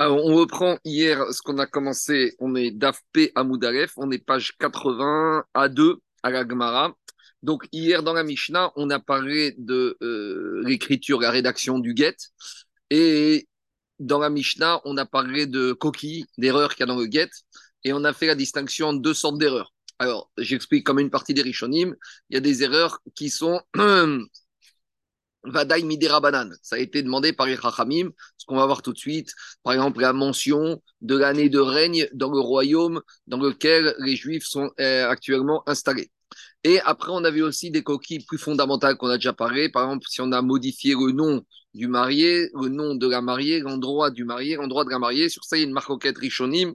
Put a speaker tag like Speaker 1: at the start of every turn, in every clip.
Speaker 1: Alors, on reprend hier ce qu'on a commencé. On est d'AFP à Moudalef. On est page 80 à 2 à la Gemara. Donc, hier dans la Mishnah, on a parlé de euh, l'écriture, la rédaction du get. Et dans la Mishnah, on a parlé de coquilles, d'erreurs qu'il y a dans le get. Et on a fait la distinction entre deux sortes d'erreurs. Alors, j'explique comme une partie des Rishonim. Il y a des erreurs qui sont Vadaï Midera Banan. Ça a été demandé par les ce qu'on va voir tout de suite. Par exemple, la mention de l'année de règne dans le royaume dans lequel les Juifs sont euh, actuellement installés. Et après, on avait aussi des coquilles plus fondamentales qu'on a déjà parlé. Par exemple, si on a modifié le nom du marié, le nom de la mariée, l'endroit du marié, l'endroit de la mariée, sur ça, il y a une marcoquette Rishonim.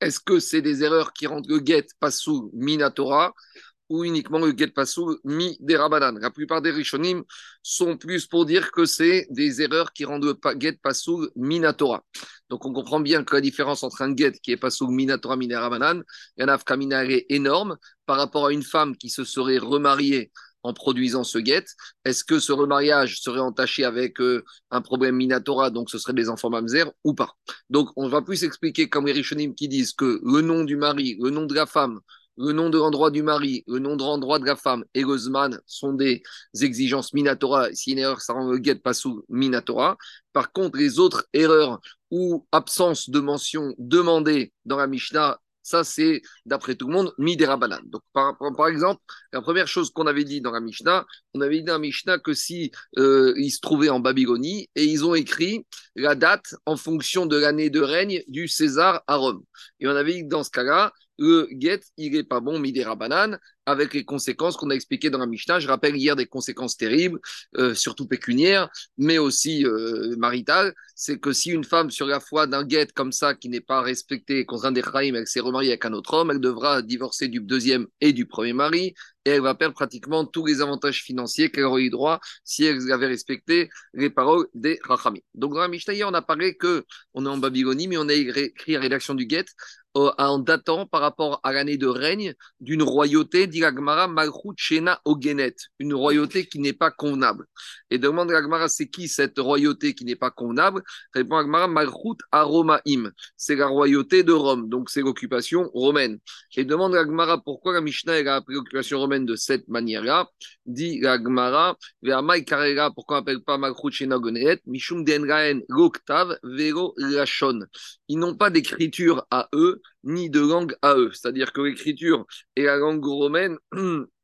Speaker 1: Est-ce que c'est des erreurs qui rendent le get sous minatora? Ou uniquement le get pasoul mi des rabanan. La plupart des rishonim sont plus pour dire que c'est des erreurs qui rendent le get pasoul minatora. Donc on comprend bien que la différence entre un get qui est pasoul minatora mi des rabanan, il y en a est énorme par rapport à une femme qui se serait remariée en produisant ce get Est-ce que ce remariage serait entaché avec euh, un problème minatora, donc ce serait des enfants mamzer ou pas? Donc on va plus expliquer comme les Rishonim qui disent que le nom du mari, le nom de la femme, le nom de l'endroit du mari, le nom de l'endroit de la femme et le sont des exigences minatora. Si une erreur, ça rend le get pas sous minatora. Par contre, les autres erreurs ou absence de mention demandée dans la Mishnah, ça, c'est, d'après tout le monde, midera Donc, par, par, exemple, la première chose qu'on avait dit dans la Mishnah, on avait dit dans la Mishnah que si euh, ils se trouvaient en Babylonie et ils ont écrit la date en fonction de l'année de règne du César à Rome. Et on avait dit que dans ce cas-là, le get, il n'est pas bon, midera banane, avec les conséquences qu'on a expliquées dans la Mishnah. Je rappelle hier des conséquences terribles, euh, surtout pécuniaires, mais aussi euh, maritales. C'est que si une femme, sur la foi d'un get comme ça, qui n'est pas respectée contre un des elle s'est remariée avec un autre homme, elle devra divorcer du deuxième et du premier mari, et elle va perdre pratiquement tous les avantages financiers qu'elle aurait eu droit si elle avait respecté les paroles des Rachamim. Donc dans la Mishnah, hier, on a parlé que on est en Babylonie, mais on a écrit la rédaction du euh, en datant par rapport à l'année de règne d'une royauté, dit l'Agmara, Malchut Shena Ogenet, une royauté qui n'est pas convenable. Et demande l'Agmara, c'est qui cette royauté qui n'est pas convenable? Répond l'Agmara, Malchut Aromaim, c'est la royauté de Rome, donc c'est l'occupation romaine. Et demande l'Agmara, pourquoi la Mishnah a appelé l'occupation romaine de cette manière-là? Dit l'Agmara, Vermaï Karela, pourquoi on n'appelle pas Malchut Shena Ogenet? Mishum Denraen Loktav Vero Lachon. Ils n'ont pas d'écriture à eux ni de langue à eux. C'est-à-dire que l'écriture et la langue romaine,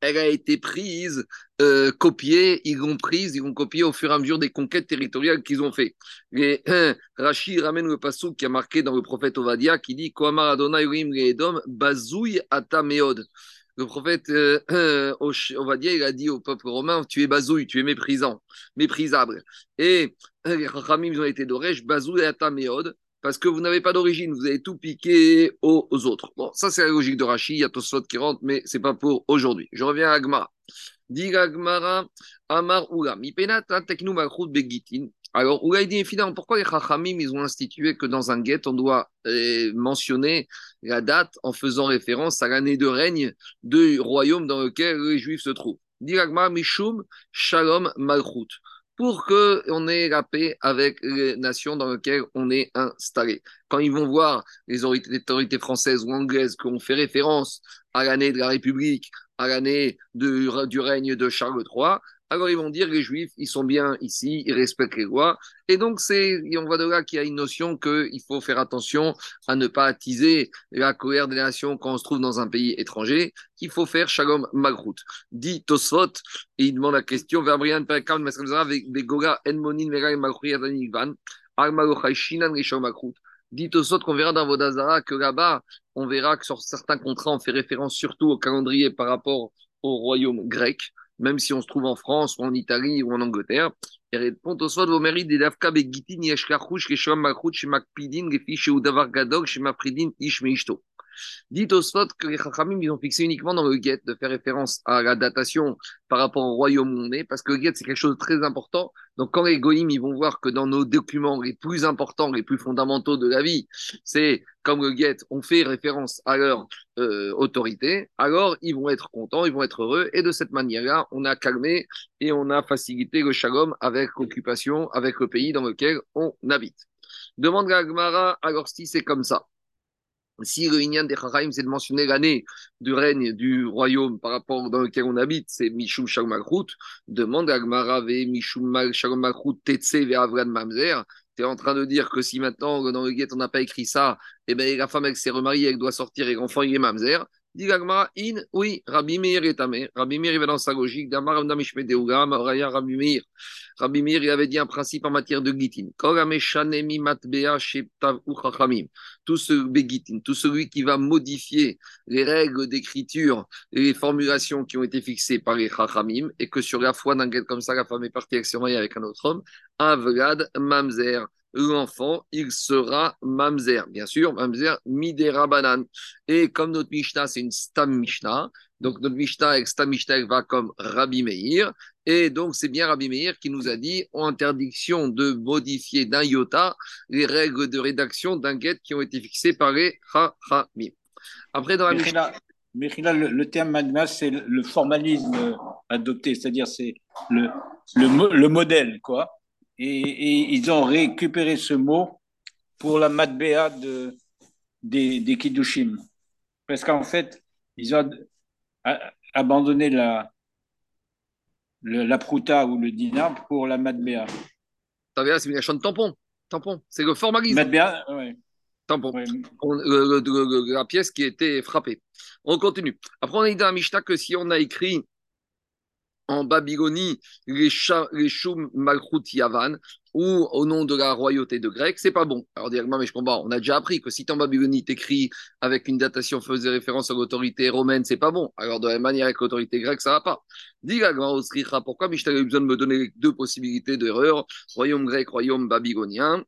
Speaker 1: elle a été prise, euh, copiée, ils l'ont prise, ils l'ont copiée au fur et à mesure des conquêtes territoriales qu'ils ont fait. Et Rachid ramène le passage qui a marqué dans le prophète Ovadia qui dit Koamar Adonai Atameod. Le prophète euh, Ovadia, il a dit au peuple romain Tu es bazouille, tu es méprisant, méprisable. Et les Rachamim, ont été d'Oresh, Bazouy Atameod parce que vous n'avez pas d'origine, vous avez tout piqué aux, autres. Bon, ça c'est la logique de Rachid, il y a Tosfot qui rentre, mais c'est pas pour aujourd'hui. Je reviens à Agmara. Dit Agmara, Amar Ula, Mipenata Teknu Begitin. Alors, Oula dit finalement, pourquoi les Chachamim, ils ont institué que dans un guet, on doit euh, mentionner la date en faisant référence à l'année de règne du royaume dans lequel les Juifs se trouvent? Dit Agmara, Mishum Shalom Malchut pour qu'on ait la paix avec les nations dans lesquelles on est installé. Quand ils vont voir les autorités françaises ou anglaises qu'on fait référence à l'année de la République, à l'année du règne de Charles III, alors ils vont dire les juifs, ils sont bien ici, ils respectent les lois. Et donc, c'est, on voit de là qu'il y a une notion qu'il faut faire attention à ne pas attiser la colère des nations quand on se trouve dans un pays étranger, qu'il faut faire shalom magrout. Dit Tosfot, et il demande la question, Verbrian Perkam, avec Begora, Enmonin, Megal, Magrout, Dit Tosfot qu'on verra dans Vodazara que là-bas, on verra que sur certains contrats, on fait référence surtout au calendrier par rapport au royaume grec même si on se trouve en France ou en Italie ou en Angleterre. Et répond au soit vos mérites des Dafka Begitin, Yeshkarouch, Keshom Makrout, chez Makpidin, Gefi, chez Udavar Gadog, chez Mapridin, Dites aux spots que les Chachamim, ils ont fixé uniquement dans le guet de faire référence à la datation par rapport au royaume où on est, parce que le guet, c'est quelque chose de très important. Donc, quand les Goïms, ils vont voir que dans nos documents les plus importants, les plus fondamentaux de la vie, c'est comme le guet, on fait référence à leur euh, autorité, alors ils vont être contents, ils vont être heureux. Et de cette manière-là, on a calmé et on a facilité le shalom avec l'occupation, avec le pays dans lequel on habite. Demande à Agmara, alors si c'est comme ça, si le Inyan des Charaim, c'est de mentionner l'année du règne du royaume par rapport dans lequel on habite, c'est Mishum Shalom Malchut, demande à Gmara Mishum Shalom Malchut Tetse Avran Mamzer. Tu es en train de dire que si maintenant, dans le guet, on n'a pas écrit ça, eh ben, la femme, elle s'est remariée, elle doit sortir et l'enfant, il est Mamzer. Dit in, oui, Rabbi Meir est amé. Rabbi Meir, il va dans sa logique. Damar Rabbi Meir. Rabbi Meir, il avait dit un principe en matière de gitin. Tout ce begitin, tout celui qui va modifier les règles d'écriture et les formulations qui ont été fixées par les chachamim, et que sur la foi d'un comme ça, la femme est partie avec avec un autre homme, Avlad Mamzer l'enfant, il sera mamzer. Bien sûr, mamzer midera banan. Et comme notre Mishnah, c'est une stam Mishnah, donc notre Mishnah avec stam Mishnah va comme Rabbi Meir. Et donc, c'est bien Rabbi Meir qui nous a dit interdiction de modifier d'un iota les règles de rédaction d'un guet qui ont été fixées par les Chachamim.
Speaker 2: Après, dans la Mishnah. le, terme magna, c'est le formalisme adopté, c'est-à-dire c'est le, le modèle, quoi et, ils ont récupéré ce mot pour la matbéa de, des, des Kiddushim. Parce qu'en fait, ils ont abandonné la, la prouta ou le dinar pour la matbéa.
Speaker 1: C'est une de tampon. Tampon. C'est le formalisme.
Speaker 2: Matbéa, oui.
Speaker 1: Tampon. la pièce qui était frappée. On continue. Après, on a dit dans la Mishnah que si on a écrit en Babylonie les, Shum Malchut Yavan ou au nom de la royauté de Grec, c'est pas bon. Alors, mais je comprends, on a déjà appris que si en Babylonie t'écris avec une datation faisait référence à l'autorité romaine, c'est pas bon. Alors, de la même manière avec l'autorité grecque, ça va pas. Dis la pourquoi Michel a eu besoin de me donner deux possibilités d'erreur? Royaume grec, royaume babylonien.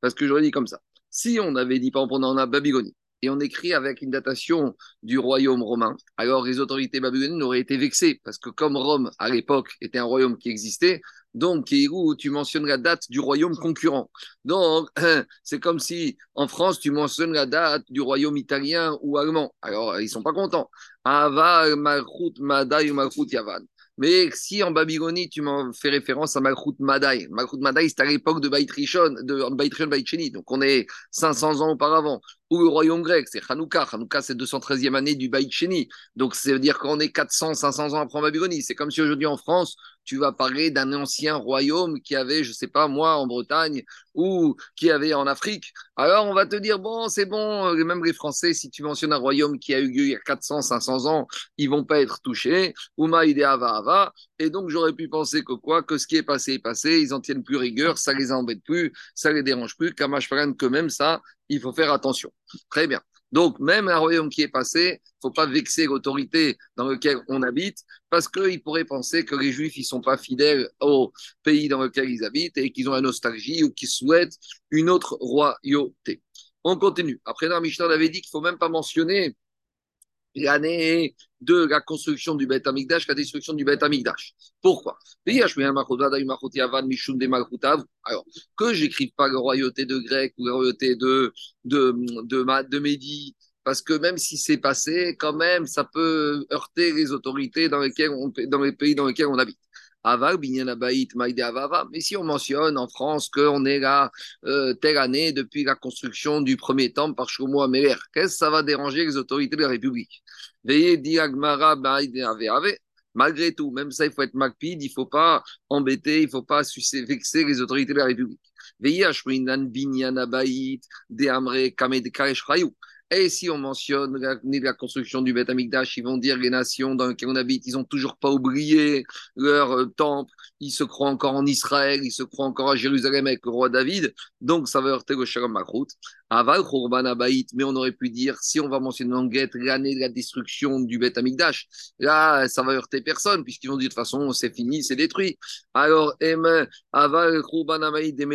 Speaker 1: Parce que j'aurais dit comme ça. Si on avait dit, par exemple, on a Babylonie, et on écrit avec une datation du royaume romain, alors les autorités babyloniennes auraient été vexées, parce que comme Rome, à l'époque, était un royaume qui existait, donc tu mentionnes la date du royaume concurrent. Donc, c'est comme si en France, tu mentionnes la date du royaume italien ou allemand. Alors, ils sont pas contents. Ava, Malchut, Madai ou Malchut, Yavan. Mais si en Babylonie, tu m'en fais référence à Malchut Madai, Malchut Madai, c'est à l'époque de Beit Rishon, de Beit Rishon, donc on est 500 ans auparavant. Ou le royaume grec, c'est Hanouka. Hanouka, c'est 213e année du Sheni. Donc, ça veut dire qu'on est 400, 500 ans après Babylonie. C'est comme si aujourd'hui en France, tu vas parler d'un ancien royaume qui avait, je sais pas moi, en Bretagne ou qui avait en Afrique. Alors on va te dire, bon, c'est bon, euh, même les Français, si tu mentionnes un royaume qui a eu lieu il y a 400, 500 ans, ils vont pas être touchés. Uma ava ava. Et donc j'aurais pu penser que quoi, que ce qui est passé est passé, ils en tiennent plus rigueur, ça les embête plus, ça les dérange plus. Kamash que même ça, il faut faire attention. Très bien. Donc, même un royaume qui est passé, il ne faut pas vexer l'autorité dans laquelle on habite, parce qu'ils pourraient penser que les Juifs ne sont pas fidèles au pays dans lequel ils habitent et qu'ils ont la nostalgie ou qu'ils souhaitent une autre royauté. On continue. Après, dans Mishnah, avait dit qu'il ne faut même pas mentionner l'année de la construction du Beth Amikdash, la destruction du Beth Amikdash. Pourquoi? Alors, que j'écrive pas la royauté de Grec ou la royauté de, de, de, de Médie, parce que même si c'est passé, quand même, ça peut heurter les autorités dans, lesquelles on, dans les pays dans lesquels on habite. Mais si on mentionne en France qu'on est là euh, telle année depuis la construction du premier temple par Shlomo Améler, qu'est-ce que ça va déranger les autorités de la République? Malgré tout, même ça, il faut être macpide, il ne faut pas embêter, il ne faut pas vexer les autorités de la République. Et si on mentionne la, construction du Beth Amikdash, ils vont dire les nations dans lesquelles on habite, ils n'ont toujours pas oublié leur euh, temple, ils se croient encore en Israël, ils se croient encore à Jérusalem avec le roi David, donc ça va heurter le Shalom Makrout. Aval mais on aurait pu dire, si on va mentionner en l'année de la destruction du Beth Amikdash, là, ça va heurter personne, puisqu'ils vont dire de toute façon, c'est fini, c'est détruit. Alors, Aval Khurban Abaït des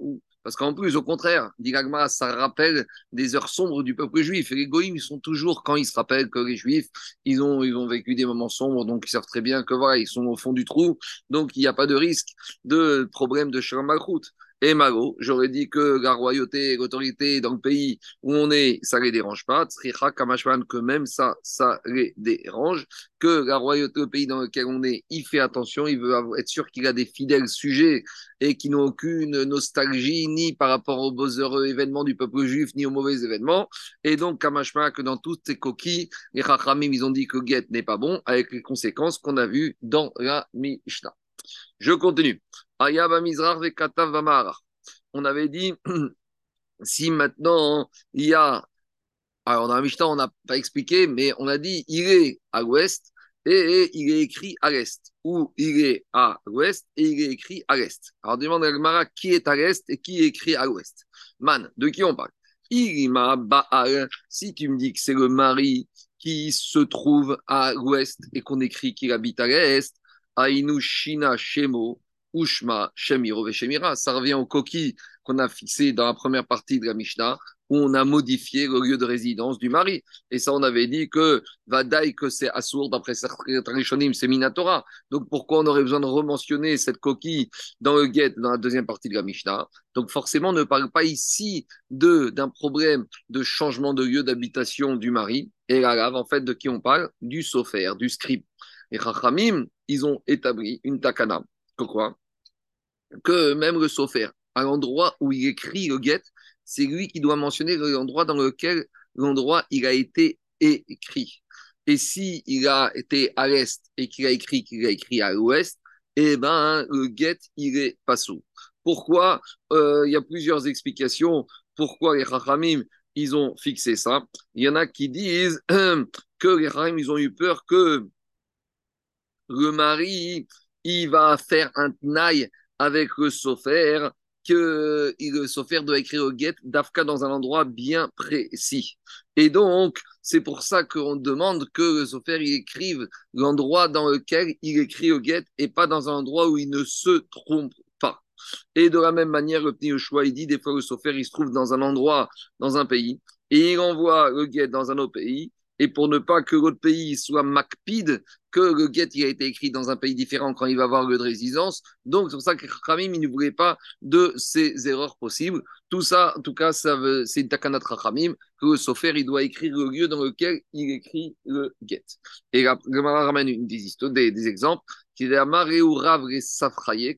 Speaker 1: ou Parce qu'en plus, au contraire, dit ça rappelle des heures sombres du peuple juif. Et les goïms, ils sont toujours, quand ils se rappellent que les juifs, ils ont, ils ont vécu des moments sombres, donc ils savent très bien que voilà, ils sont au fond du trou, donc il n'y a pas de risque de problème de Shalom Malchut et Malo, j'aurais dit que la royauté et l'autorité dans le pays où on est, ça ne les dérange pas. Tzricha Kamashman, que même ça, ça les dérange. Que la royauté, au pays dans lequel on est, il fait attention, il veut être sûr qu'il a des fidèles sujets et qui n'ont aucune nostalgie ni par rapport aux beaux heureux événements du peuple juif, ni aux mauvais événements. Et donc, Kamashman, que dans toutes ces coquilles, les Chachamim, ils ont dit que Get n'est pas bon, avec les conséquences qu'on a vues dans la Mishnah. Je continue. On avait dit, si maintenant il y a. Alors, dans la Mishnah, on n'a pas expliqué, mais on a dit il est à l'ouest et il est écrit à l'est. Ou il est à l'ouest et il est écrit à l'est. Alors, demande à Gmara qui est à l'est et qui est écrit à l'ouest? Man, de qui on parle? Si tu me dis que c'est le mari qui se trouve à l'ouest et qu'on écrit qu'il habite à l'est, Ainu Shina Shemo, Ushma Shemiro Shemira. Ça revient aux coquilles qu'on a fixées dans la première partie de la Mishnah, où on a modifié le lieu de résidence du mari. Et ça, on avait dit que Vadaï, que c'est Assour, d'après Rishonim, c'est Minatora. Donc pourquoi on aurait besoin de rementionner cette coquille dans le guet, dans la deuxième partie de la Mishnah? Donc forcément, on ne parle pas ici d'un problème de changement de lieu d'habitation du mari. Et là, en fait, de qui on parle? Du sofer, du scribe. Et Chachamim, ils ont établi une takana. Que quoi Que même le sofer, à l'endroit où il écrit le get, c'est lui qui doit mentionner l'endroit dans lequel l'endroit il a été écrit. Et si il a été à l'est et qu'il a écrit qu'il a écrit à l'ouest, eh ben le get il est pas sous. Pourquoi? Euh, Il y a plusieurs explications. Pourquoi les Chachamim ils ont fixé ça Il y en a qui disent que les Chachamim ils ont eu peur que le mari, il va faire un tnaï avec le sofer, que le sofer doit écrire au guet d'Afka dans un endroit bien précis. Et donc, c'est pour ça qu'on demande que le sofer il écrive l'endroit dans lequel il écrit au guet et pas dans un endroit où il ne se trompe pas. Et de la même manière, le Pni il dit des fois le sofer il se trouve dans un endroit, dans un pays, et il envoie le guet dans un autre pays, et pour ne pas que l'autre pays soit macpide, que le get il a été écrit dans un pays différent quand il va avoir lieu de résidence. Donc, c'est pour ça que Khamim, il ne voulait pas de ces erreurs possibles. Tout ça, en tout cas, c'est une takanat Khamim, que le sofer, il doit écrire le lieu dans lequel il écrit le get. Et la ramène une des, des, exemples, qui est ou Rav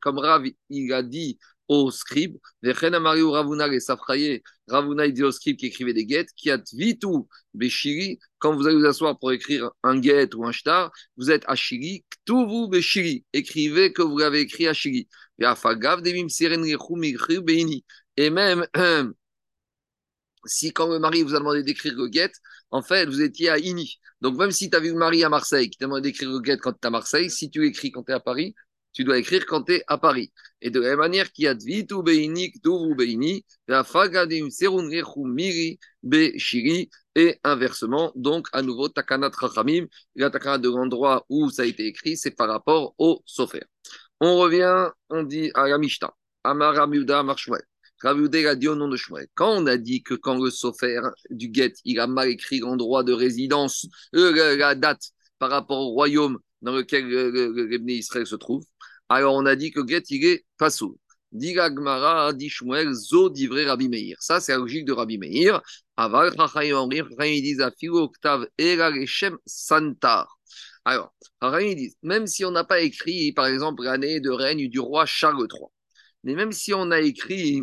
Speaker 1: comme Rav, il a dit au scribe. Ravuna les Safraye, Ravuna dit au scribe qui écrivait des guettes, qui a vitu Beshiri, quand vous allez vous asseoir pour écrire un guet ou un shtar, vous êtes à Shiri, vous Beshiri, écrivez que vous avez écrit à Shiri. Et même, si quand le mari vous a demandé d'écrire le guet, en fait, vous étiez à Ini. Donc, même si tu as vu le mari à Marseille qui t'a demandé d'écrire le guet quand tu es à Marseille, si tu écris quand tu es à Paris, tu dois écrire quand tu es à Paris. Et de la même manière qu'il y a Dvitu Beini, Ktuvu Beini, la Fagadim Miri Be Shiri, et inversement, donc à nouveau Takanat Rachamim, la Takanat de l'endroit où ça a été écrit, c'est par rapport au Sofer. On revient, on dit à la Mishnah, Amara Miuda Marshmuel. a dit au nom de Shmuel. Quand on a dit que quand le sofer du guet, il a mal écrit l'endroit de résidence, euh, la date par rapport au royaume dans lequel le, Israël se trouve, alors on a dit que Get, il est pas sourd. Gmara, dit Shmuel, zo divré Rabbi Meir. Ça, c'est la logique de Rabbi Meir. Aval, ils disent octave, santar. Alors, ils disent, même si on n'a pas écrit, par exemple, l'année de règne du roi Charles III, mais même si on a écrit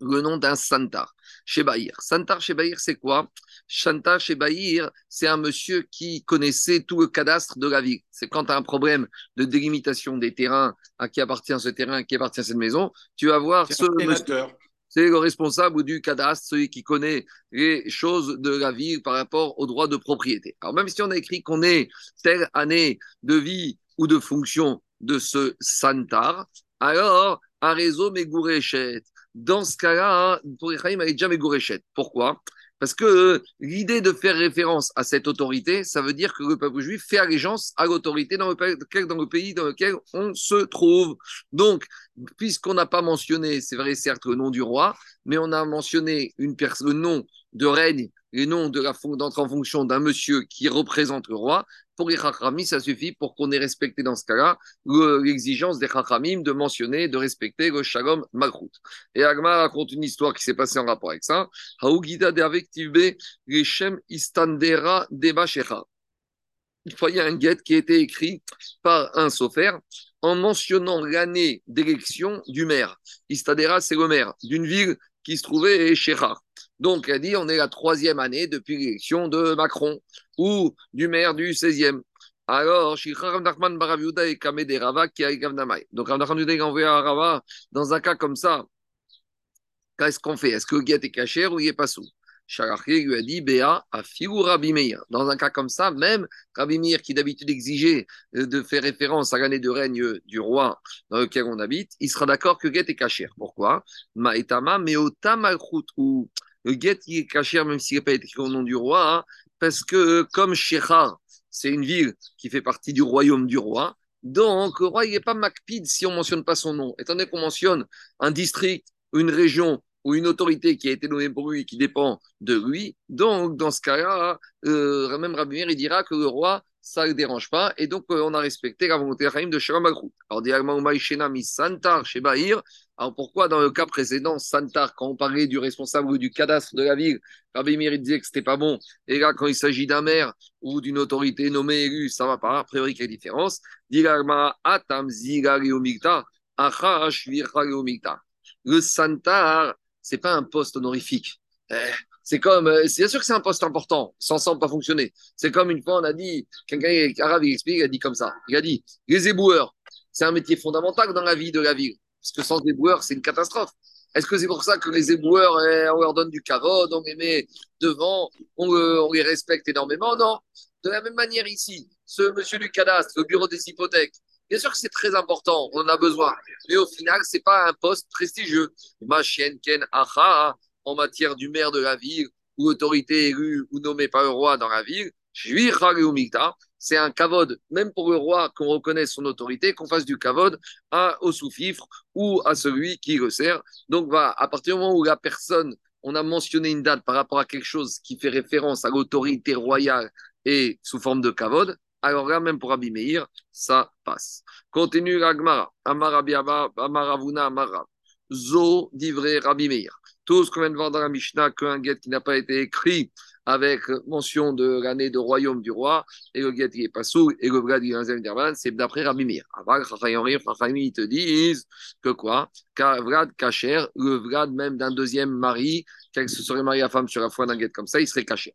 Speaker 1: le nom d'un Santar chez Bahir. Santar chez Bahir, c'est quoi? Santar chez Bahir, c'est un monsieur qui connaissait tout le cadastre de la ville. C'est quand tu as un problème de délimitation des terrains, à qui appartient ce terrain, à qui appartient cette maison, tu vas voir ce monsieur. C'est le responsable du cadastre, celui qui connaît les choses de la ville par rapport aux droits de propriété. Alors même si on a écrit qu'on est telle année de vie ou de fonction de ce Santar, alors un réseau Megourechet, dans ce cas-là, pour Echaim, elle est déjà. Pourquoi? Parce que euh, l'idée de faire référence à cette autorité, ça veut dire que le peuple juif fait allégeance à l'autorité dans, dans le, pays dans lequel on se trouve. Donc, puisqu'on n'a pas mentionné, c'est vrai, certes, le nom du roi, mais on a mentionné une le nom de règne, le nom de la d'entre en fonction d'un monsieur qui représente le roi, pour les Chachamim, ça suffit pour qu'on ait respecté dans ce cas-là l'exigence des Chachamim de mentionner, de respecter le Shalom Malchut. Et Agma raconte une histoire qui s'est passée en rapport avec ça. De il y a un guet qui a été écrit par un sofer en mentionnant l'année d'élection du maire. Istadera, c'est le maire d'une ville qui se trouvait Shechar. Donc, elle dit on est la troisième année depuis l'élection de Macron ou du maire du 16e. Alors, et Kamede qui Donc, envoyé à Rava dans un cas comme ça. Qu'est-ce qu'on fait? Est-ce que le guet est caché ou il n'est pas sous? Sharaché lui a dit Béa. Dans un cas comme ça, même Rabbi qui d'habitude exigeait euh, de faire référence à l'année de règne du roi dans lequel on habite, il sera d'accord que Get est caché. Pourquoi? Maetama, Meota ou le Get il est caché même s'il n'a pas écrit au nom du roi, hein, parce que comme Shechar, c'est une ville qui fait partie du royaume du roi, donc le roi n'est pas Macpid si on ne mentionne pas son nom. Étant donné qu'on mentionne un district, une région ou une autorité qui a été nommée pour lui, qui dépend de lui, donc dans ce cas-là, euh, même Rabbi il dira que le roi, ça ne le dérange pas, et donc euh, on a respecté la volonté de Shalom Malchut. Alors, mi Santar chez. Alors, pourquoi dans le cas précédent, Santar, quand on parlait du responsable du cadastre de la ville, Rabbi il disait que c'était pas bon, et là, quand il s'agit d'un maire ou d'une autorité nommée élue, ça va pas, a priori, quelle différence? Atam Le Santar, c'est pas un poste honorifique. Eh, c'est comme, euh, bien sûr que c'est un poste important, sans ça, on pas fonctionner. C'est comme une fois, on a dit, quelqu'un arabe, il explique, il a dit comme ça. Il a dit, les éboueurs, c'est un métier fondamental dans la vie de la ville. Parce que sans éboueurs, c'est une catastrophe. Est-ce que c'est pour ça que les éboueurs, eh, on leur donne du carode, on les met devant, on, euh, on, les respecte énormément? Non. De la même manière ici, ce monsieur du cadastre, le bureau des hypothèques, Bien sûr que c'est très important, on en a besoin. Mais au final, ce n'est pas un poste prestigieux. Ma chienne Ken Acha, en matière du maire de la ville, ou autorité élue ou nommée par le roi dans la ville, c'est un kavod, même pour le roi, qu'on reconnaisse son autorité, qu'on fasse du kavod à, au sous-fifre ou à celui qui le sert. Donc, va, à partir du moment où la personne, on a mentionné une date par rapport à quelque chose qui fait référence à l'autorité royale et sous forme de kavod, alors là, même pour Rabbi Meir, ça passe. Continue l'Agmara. Amaravuna Amarav. Zo divré Rabbi Meir. Tout ce qu'on vient de voir dans la Mishnah, qu'un guet qui n'a pas été écrit avec mention de l'année de royaume du roi, et le guet qui est pas sous, et le vlad qui est c'est d'après Rabbi Meir. Avant, ils te disent que quoi? Vlad Kacher, le vlad même d'un deuxième mari, qu'elle se serait mariée à femme sur la foi d'un guet comme ça, il serait caché.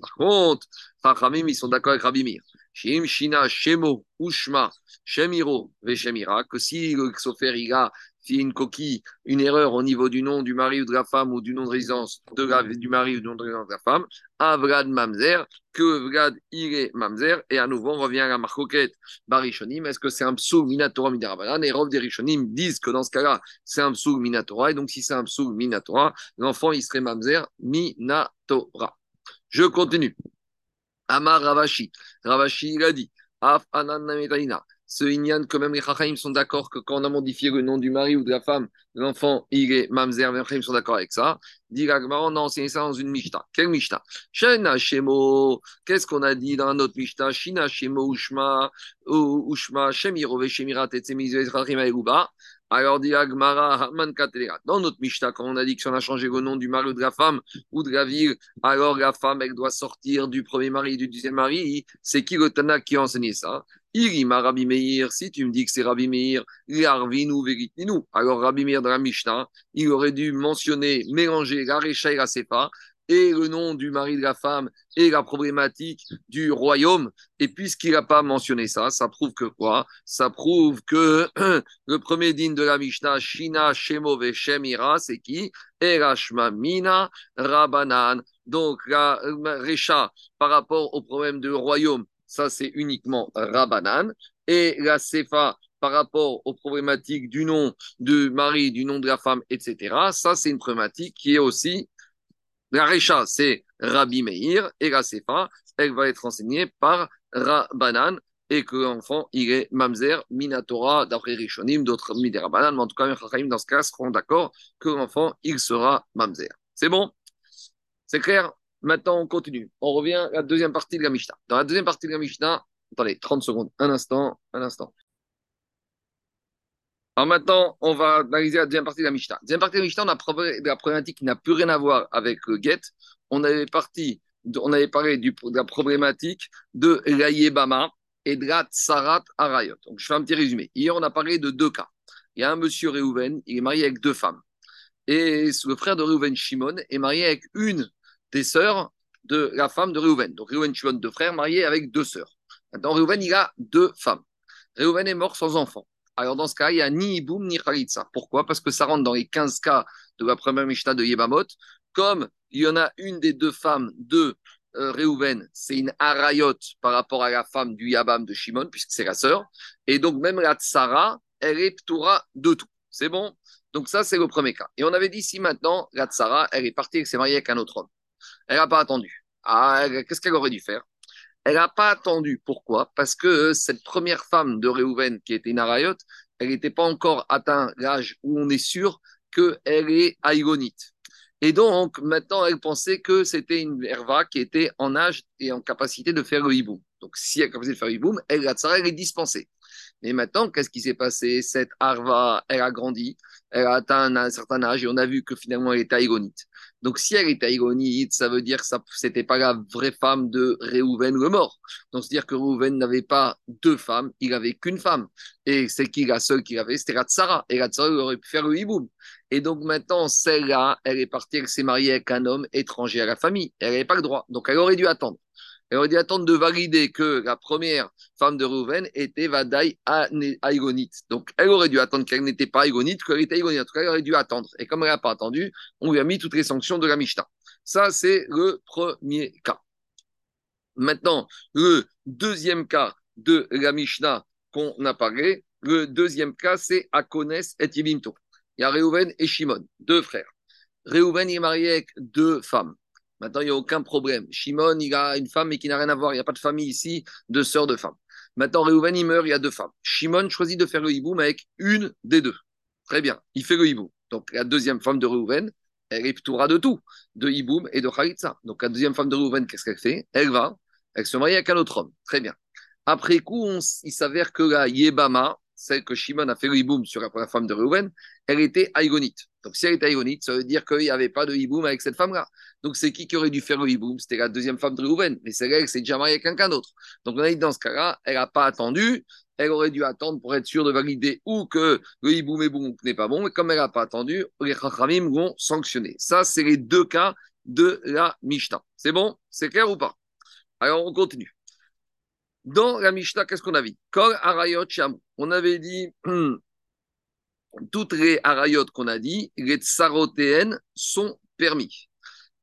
Speaker 1: Par contre, Chachamim, ils sont d'accord avec Rabbi Meir. Shim, Shina, Shemo, Ushma, Shemiro, Veshemira, que si le Xofer, il a une coquille, une erreur au niveau du nom du mari ou de la femme ou du nom de résidence de du mari ou du nom de résidence de la femme, Avrad Mamzer, que Vlad il Mamzer, et à nouveau on revient à la marcoquette Barishonim, est-ce que c'est un psou Minatora Midarabanan Et Rov Rishonim disent que dans ce cas-là, c'est un psou Minatora, et donc si c'est un psou Minatora, l'enfant il serait Mamzer Minatora. Je continue. Amar Ravashi. Ravashi, il a dit Af Ce Inyan, quand même, les Chachaim sont d'accord que quand on a modifié le nom du mari ou de la femme, l'enfant, il est Mamzer. Les Chachaim sont d'accord avec ça. Dit on a enseigné ça dans une Mishnah. Quelle Mishnah? Shena Shemo. Qu'est-ce qu'on a dit dans notre Mishnah? Shina Shemo Ushma, Ushma, Shemiro, Shemirat, et Tzemizve, Chachim, Eruba. Alors dit Agmara, dans notre Mishnah, quand on a dit que si on a changé le nom du mari ou de la femme ou de la ville, alors la femme, elle doit sortir du premier mari et du deuxième mari. C'est qui le Tana qui a enseigné ça? Irima Rabbi Meir, si tu me dis que c'est Rabbi Meir, Yarvinu Veritinu. Alors Rabbi Meir dans la Mishnah, il aurait dû mentionner, mélanger la Recha et la et le nom du mari de la femme et la problématique du royaume. Et puisqu'il n'a pas mentionné ça, ça prouve que quoi? Ça prouve que le premier digne de la Mishnah, Shina Shemo Shemira, c'est qui? Erashma Mina Rabanan. Donc la Recha par rapport au problème du royaume, ça c'est uniquement Rabanan. Et la Sefa par rapport aux problématiques du nom du mari, du nom de la femme, etc. Ça, c'est une problématique qui est aussi la Recha, c'est Rabbi Meir, et la Sefa, elle va être enseignée par Rabbanan. et que l'enfant, il est mamzer, minatora, d'après Rishonim, d'autres midérabanan, mais en tout cas, les dans ce cas, seront d'accord que l'enfant, il sera mamzer. C'est bon? C'est clair? Maintenant, on continue. On revient à la deuxième partie de la Mishnah. Dans la deuxième partie de la Mishnah, attendez, 30 secondes, un instant, un instant. Alors maintenant, on va analyser la deuxième partie de la Mishnah. Deuxième partie de la Mishnah, on a de la problématique qui n'a plus rien à voir avec le get. On avait, parti, on avait parlé de la problématique de la Yebama et de la Tsarat Arayot. Donc, je fais un petit résumé. Hier, on a parlé de deux cas. Il y a un monsieur Reuven, il est marié avec deux femmes. Et le frère de Reuven, Shimon, est marié avec une des sœurs de la femme de Reuven. Donc, Reuven, Shimon, deux frères mariés avec deux sœurs. Maintenant, Reuven, il a deux femmes. Reuven est mort sans enfant. Alors, dans ce cas, il n'y a ni Iboum ni Khalitsa. Pourquoi? Parce que ça rentre dans les 15 cas de la première Mishnah de Yebamot. Comme il y en a une des deux femmes de euh, c'est une Arayot par rapport à la femme du Yabam de Shimon, puisque c'est la sœur. Et donc, même la Tsara, elle est Ptoura de tout. C'est bon? Donc, ça, c'est le premier cas. Et on avait dit si maintenant, la Tsara, elle est partie, elle s'est mariée avec un autre homme. Elle n'a pas attendu. Ah, qu'est-ce qu'elle aurait dû faire? Elle n'a pas attendu. Pourquoi? Parce que cette première femme de Reuven, qui était une Arayot, elle n'était pas encore atteint l'âge où on est sûr qu'elle est aïgonite. Et donc, maintenant, elle pensait que c'était une herva qui était en âge et en capacité de faire le hiboum. Donc, si elle a capacité de faire le hiboum, elle, elle est dispensée. Mais maintenant, qu'est-ce qui s'est passé? Cette arva, elle a grandi, elle a atteint un, certain âge et on a vu que finalement, elle était aïgonite. Donc, si elle était aïgonite, ça veut dire que ce n'était pas la vraie femme de Réhouven le mort. Donc, c'est-à-dire que Réhouven n'avait pas deux femmes, il n'avait qu'une femme. Et c'est qui la seule qu'il avait? C'était la tsara. Et la tsara aurait pu faire le hiboum. Et donc maintenant, celle-là, elle est partie, elle s'est mariée avec un homme étranger à la famille. Elle n'avait pas le droit. Donc elle aurait dû attendre. Elle aurait dû attendre de valider que la première femme de Rouven était Vadaï Aïgonite. Donc elle aurait dû attendre qu'elle n'était pas Aïgonite, qu'elle était Aïgonite. En tout cas, elle aurait dû attendre. Et comme elle n'a pas attendu, on lui a mis toutes les sanctions de la Mishnah. Ça, c'est le premier cas. Maintenant, le deuxième cas de la Mishnah qu'on a parlé, le deuxième cas, c'est Akones et Yibimto. Il y a Réhouven et Shimon, deux frères. Réhouven est marié avec deux femmes. Maintenant, il n'y a aucun problème. Shimon, il a une femme mais qui n'a rien à voir. Il n'y a pas de famille ici, de sœurs de femmes. Maintenant, Réhouven, il meurt, il y a deux femmes. Shimon choisit de faire le hiboum avec une des deux. Très bien, il fait le hiboum. Donc, la deuxième femme de Réhouven, elle est de tout, de hiboum et de khalitza. Donc, la deuxième femme de Réhouven, qu'est-ce qu'elle fait? Elle va, elle se marie avec un autre homme. Très bien. Après coup, il s'avère que la Yébama, celle que Shimon a fait le hiboum sur la femme de Reuven, elle était aïgonite. Donc si elle était aïgonite, ça veut dire qu'il n'y avait pas de hiboum avec cette femme-là. Donc c'est qui qui aurait dû faire le hiboum? C'était la deuxième femme de Reuven. Mais celle-là, elle s'est déjà mariée avec quelqu'un d'autre. Donc on a dit dans ce cas-là, elle n'a pas attendu. Elle aurait dû attendre pour être sûre de valider ou que le hiboum est bon ou n'est pas bon. Mais comme elle n'a pas attendu, les chachamim vont sanctionner. Ça, c'est les deux cas de la Mishnah. C'est bon? C'est clair ou pas? Alors on continue. Dans la Mishnah, qu'est-ce qu'on a vu? Arayot On avait dit, toutes les Arayot qu'on a dit, les tsarotéennes sont permis.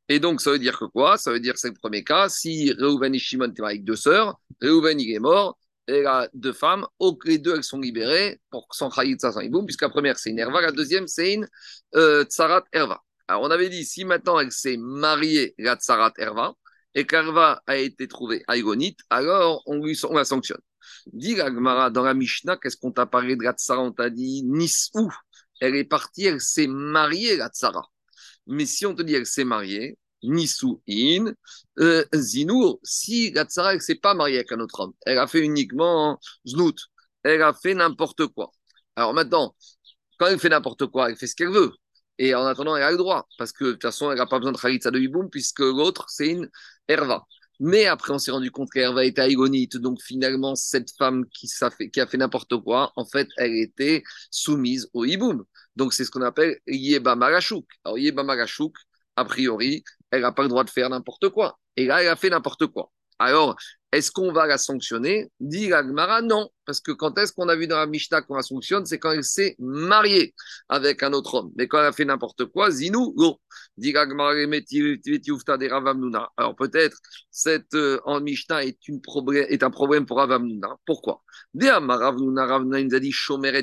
Speaker 1: Et donc, ça veut dire que quoi? Ça veut dire c'est le premier cas. Si Reuven et Shimon étaient avec deux sœurs, Reuven, il est mort, et a deux femmes, les deux, elles sont libérées pour sans Khayitza, sans Iboum, puisque la première, c'est une Herva, la deuxième, c'est une euh, Tsarat Herva. Alors, on avait dit, si maintenant elle s'est mariée, la Tsarat Herva, et qu'Arva a été trouvé aïgonite, alors on, lui, on la sanctionne. Dit Gmara dans la Mishnah, qu'est-ce qu'on t'a parlé de la On t'a dit Nisou. Elle est partie, elle s'est mariée, la. Mais si on te dit elle s'est mariée, Nisou in, euh, Zinou, si la tsara, elle s'est pas mariée avec un autre homme, elle a fait uniquement Znout, elle a fait n'importe quoi. Alors maintenant, quand elle fait n'importe quoi, elle fait ce qu'elle veut. Et en attendant, elle a le droit, parce que de toute façon, elle n'a pas besoin de Khalitsa de Hiboum, puisque l'autre, c'est une Herva. Mais après, on s'est rendu compte qu'Herva était aïgonite, donc finalement, cette femme qui a fait n'importe quoi, en fait, elle était soumise au Hiboum. Donc, c'est ce qu'on appelle Yeba Marashuk. Alors, Yeba Marashuk, a priori, elle n'a pas le droit de faire n'importe quoi. Et là, elle a fait n'importe quoi. Alors, est-ce qu'on va la sanctionner? Dit Agmara, non. Parce que quand est-ce qu'on a vu dans la Mishnah qu'on la sanctionne? C'est quand elle s'est mariée avec un autre homme. Mais quand elle a fait n'importe quoi, zinou, go. Dit Alors peut-être cette euh, en Mishnah est, une est un problème pour Ravamnuna. Pourquoi?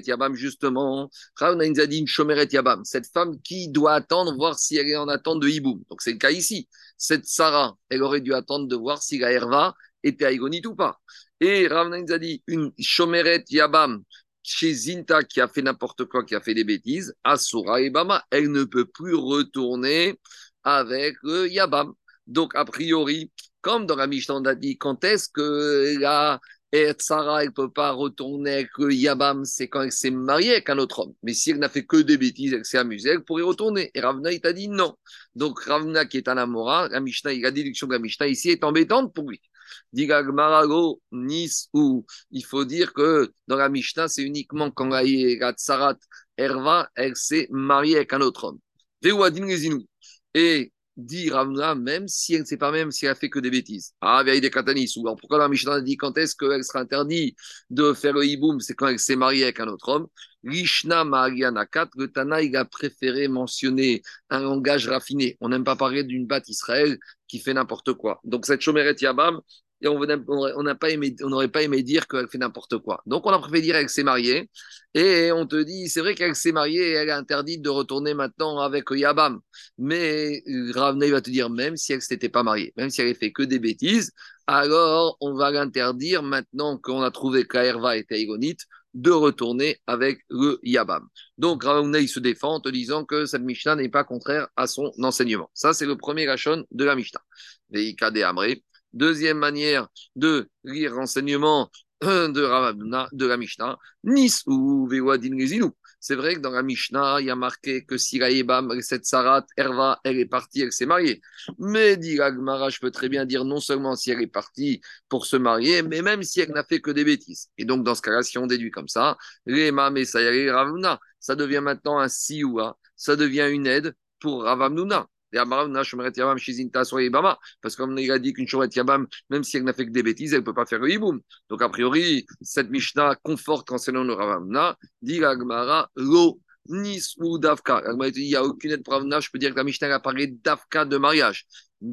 Speaker 1: Yabam, justement. Ravnuna dit une Yabam. Cette femme qui doit attendre, voir si elle est en attente de Hiboum. Donc c'est le cas ici. Cette Sarah, elle aurait dû attendre de voir si la Herva était aïgonite ou pas. Et nous a une chomeret yabam chez Zinta qui a fait n'importe quoi, qui a fait des bêtises, Asura et Bama, elle ne peut plus retourner avec le yabam. Donc, a priori, comme dans la Mishnah, on a dit, quand est-ce que la Sarah, elle ne peut pas retourner avec le Yabam, c'est quand elle s'est mariée avec un autre homme. Mais si elle n'a fait que des bêtises, elle s'est amusée, elle pourrait retourner. Et Ravna, il t'a dit non. Donc Ravna, qui est un Amora, la Mishnah, la déduction de la Mishnah ici est embêtante pour lui. Diga Nis, ou il faut dire que dans la Mishnah, c'est uniquement quand la Tsarat Erva, elle s'est mariée avec un autre homme. Et dit Ravna, même si elle ne sait pas, même si elle a fait que des bêtises. Ah, vieille des Katanis. Ou alors pourquoi la Mishnah dit quand est-ce qu'elle sera interdite de faire le hiboum? C'est quand elle s'est mariée avec un autre homme. Rishna Marianakat, le Tana, a préféré mentionner un langage raffiné. On n'aime pas parler d'une batte Israël qui fait n'importe quoi. Donc cette Shomeret Yabam, et on n'aurait pas, aimé, dire qu'elle fait n'importe quoi. Donc on a préféré dire qu'elle s'est mariée, et on te dit, c'est vrai qu'elle s'est mariée et elle est interdite de retourner maintenant avec Yabam. Mais Ravnei va te dire, même si elle ne s'était pas mariée, même si elle avait fait que des bêtises, alors on va l'interdire maintenant qu'on a trouvé qu'Aerva était igonite de retourner avec le Yabam. Donc Ravnei se défend en te disant que cette Mishnah n'est pas contraire à son enseignement. Ça, c'est le premier rachon de la Mishnah. Deuxième manière de lire renseignement de, de la Mishnah, Nis ou Vewadin C'est vrai que dans la Mishnah, il y a marqué que si cette Sarat, Erva, elle est partie, elle s'est mariée. Mais dit je peux très bien dire non seulement si elle est partie pour se marier, mais même si elle n'a fait que des bêtises. Et donc, dans ce cas-là, si on déduit comme ça, Rema, Messayare, Ravuna, ça devient maintenant un Sioua, ça devient une aide pour Ravamnuna. Parce qu'on a dit qu'une Shoret Yabam, même si elle n'a fait que des bêtises, elle ne peut pas faire le hiboum. Donc, a priori, cette Mishnah conforte concernant le Ravamna, dit Agmara, lo, nis ou. Il n'y a aucune aide Ravamna, je peux dire que la Mishnah a parlé d'avka de mariage.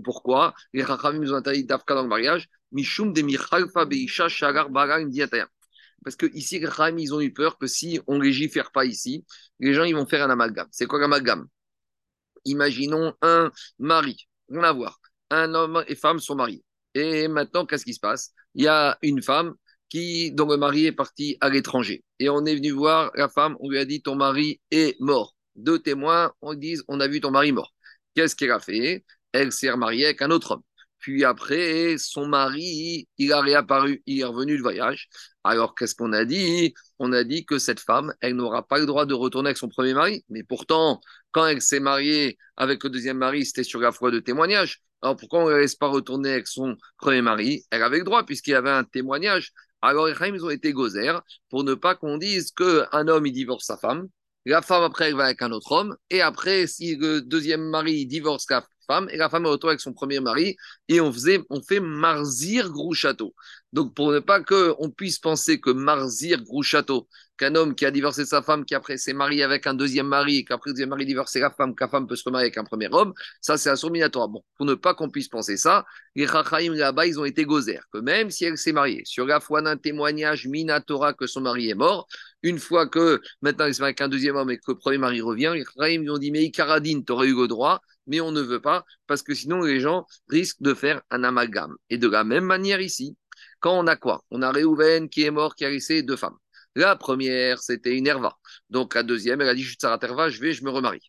Speaker 1: Pourquoi? Les Rachamim nous ont interdit d'avka dans le mariage. Mishum de Michalfa Beisha Shagar Baga Parce que ici, les Rachamim, ils ont eu peur que si on légifère pas ici, les gens ils vont faire un amalgame. C'est quoi l'amalgame? Imaginons un mari, rien à voir. Un homme et femme sont mariés. Et maintenant, qu'est-ce qui se passe? Il y a une femme qui, dont le mari est parti à l'étranger. Et on est venu voir la femme, on lui a dit ton mari est mort. Deux témoins, on dit on a vu ton mari mort. Qu'est-ce qu'elle a fait? Elle s'est remariée avec un autre homme. Puis après, son mari, il a réapparu, il est revenu de voyage. Alors, qu'est-ce qu'on a dit? On a dit que cette femme, elle n'aura pas le droit de retourner avec son premier mari. Mais pourtant, quand elle s'est mariée avec le deuxième mari, c'était sur la foi de témoignage. Alors, pourquoi on ne laisse pas retourner avec son premier mari? Elle avait le droit, puisqu'il y avait un témoignage. Alors, ils ont été gozer pour ne pas qu'on dise qu'un homme, il divorce sa femme. La femme, après, elle va avec un autre homme. Et après, si le deuxième mari divorce la femme, et la femme est retour avec son premier mari, et on, faisait, on fait Marzir Grouchato. Donc, pour ne pas qu'on puisse penser que Marzir Grouchato, qu'un homme qui a divorcé sa femme, qui après s'est marié avec un deuxième mari, qu'après le deuxième mari divorcé la femme, qu'un femme peut se remarier avec un premier homme, ça c'est un minatoire. Bon, pour ne pas qu'on puisse penser ça, les Rachaim là-bas, ils ont été gozer, que même si elle s'est mariée, sur la foi d'un témoignage minatora que son mari est mort, une fois que maintenant il se marie avec un deuxième homme et que le premier mari revient, les Rachaim lui ont dit, mais Ikaradine, t'aurais eu le droit, mais on ne veut pas, parce que sinon les gens risquent de faire un amalgame. Et de la même manière ici, quand on a quoi? On a Réhouven qui est mort, qui a laissé deux femmes. La première, c'était une Herva. Donc la deuxième, elle a dit Je suis Herva, je vais, je me remarie.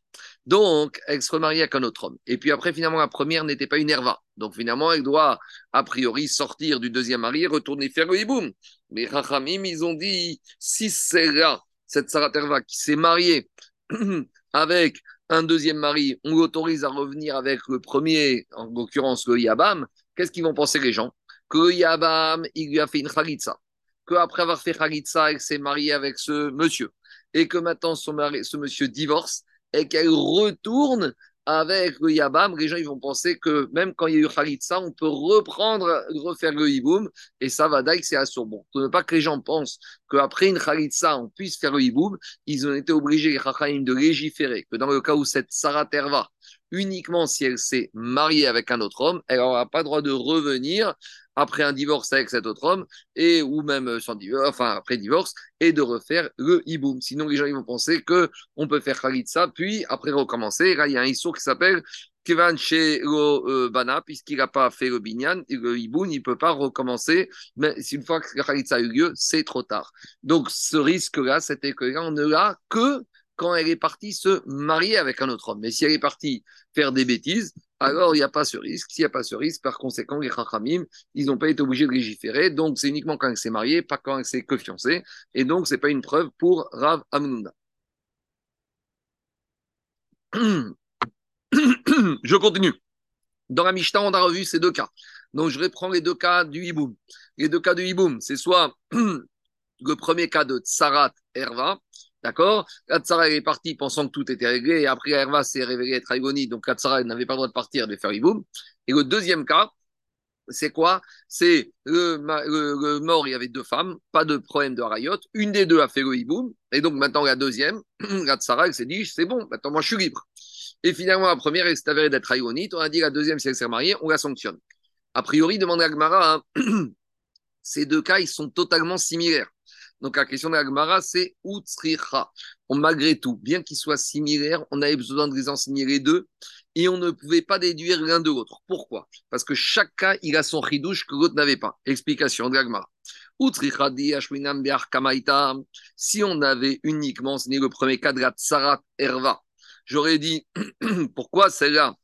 Speaker 1: Donc, elle se remarie avec un autre homme. Et puis après, finalement, la première n'était pas une Herva. Donc finalement, elle doit, a priori, sortir du deuxième mari et retourner faire le hiboum. Mais Rachamim, ils ont dit Si c'est là, cette Sarah Herva qui s'est mariée avec un deuxième mari, on l'autorise à revenir avec le premier, en l'occurrence le Yabam, qu'est-ce qu'ils vont penser les gens? Que le Yabam, il lui a fait une Khalitsa. Qu'après avoir fait Khalitsa, elle s'est mariée avec ce monsieur. Et que maintenant ce monsieur divorce et qu'elle retourne avec le Yabam, les gens vont penser que même quand il y a eu Khalitsa, on peut reprendre, refaire le Yiboum, et ça va que c'est assur. Bon, pour ne pas que les gens pensent qu'après une Khalitsa, on puisse faire le Yiboum, ils ont été obligés, les de légiférer, que dans le cas où cette Sarah Terva, uniquement si elle s'est mariée avec un autre homme, elle n'aura pas droit de revenir après un divorce avec cet autre homme, et ou même sans divorce, enfin après divorce, et de refaire le hiboum. Sinon, les gens vont penser que on peut faire khalitsa, puis après recommencer. Là, il y a un issue qui s'appelle Kevan chez le Bana, puisqu'il n'a pas fait le Binyan, le Iboun, il ne peut pas recommencer. Mais une fois que la Khalitsa a eu lieu, c'est trop tard. Donc ce risque-là, c'était que là, on ne l'a que quand elle est partie se marier avec un autre homme. Mais si elle est partie faire des bêtises, alors il n'y a pas ce risque. S'il n'y a pas ce risque, par conséquent, les Chachamim, ils n'ont pas été obligés de légiférer. Donc c'est uniquement quand elle s'est mariée, pas quand s'est que fiancée. Et donc ce n'est pas une preuve pour Rav Amnuna. je continue. Dans la Mishnah, on a revu ces deux cas. Donc, je reprends les deux cas du hiboum. Les deux cas du hiboum, c'est soit le premier cas de Tsarat Herva, d'accord? La Tsarat est partie pensant que tout était réglé, et après Herva s'est révélé être Aigoni, donc la Tsarat n'avait pas le droit de partir de faire hiboum. Et le deuxième cas, c'est quoi? C'est le, mort, il y avait deux femmes, pas de problème de harayot. Une des deux a fait le hiboum, et donc maintenant la deuxième, la Tsara, elle s'est dit c'est bon, maintenant moi je suis libre. Et finalement, la première, elle s'est avérée d'être haïonite. On a dit la deuxième, si elle s'est mariée, on la sanctionne. A priori, demande à Gmara, hein, ces deux cas, ils sont totalement similaires. Donc la question de l'Agmara, c'est Utsricha. Malgré tout, bien qu'ils soient similaires, on avait besoin de les enseigner les deux et on ne pouvait pas déduire l'un de l'autre. Pourquoi? Parce que chaque cas, il a son ridouche que l'autre n'avait pas. Explication de l'Agmara. Si on avait uniquement enseigné le premier cas de la Tsarat Erva, j'aurais dit pourquoi celle-là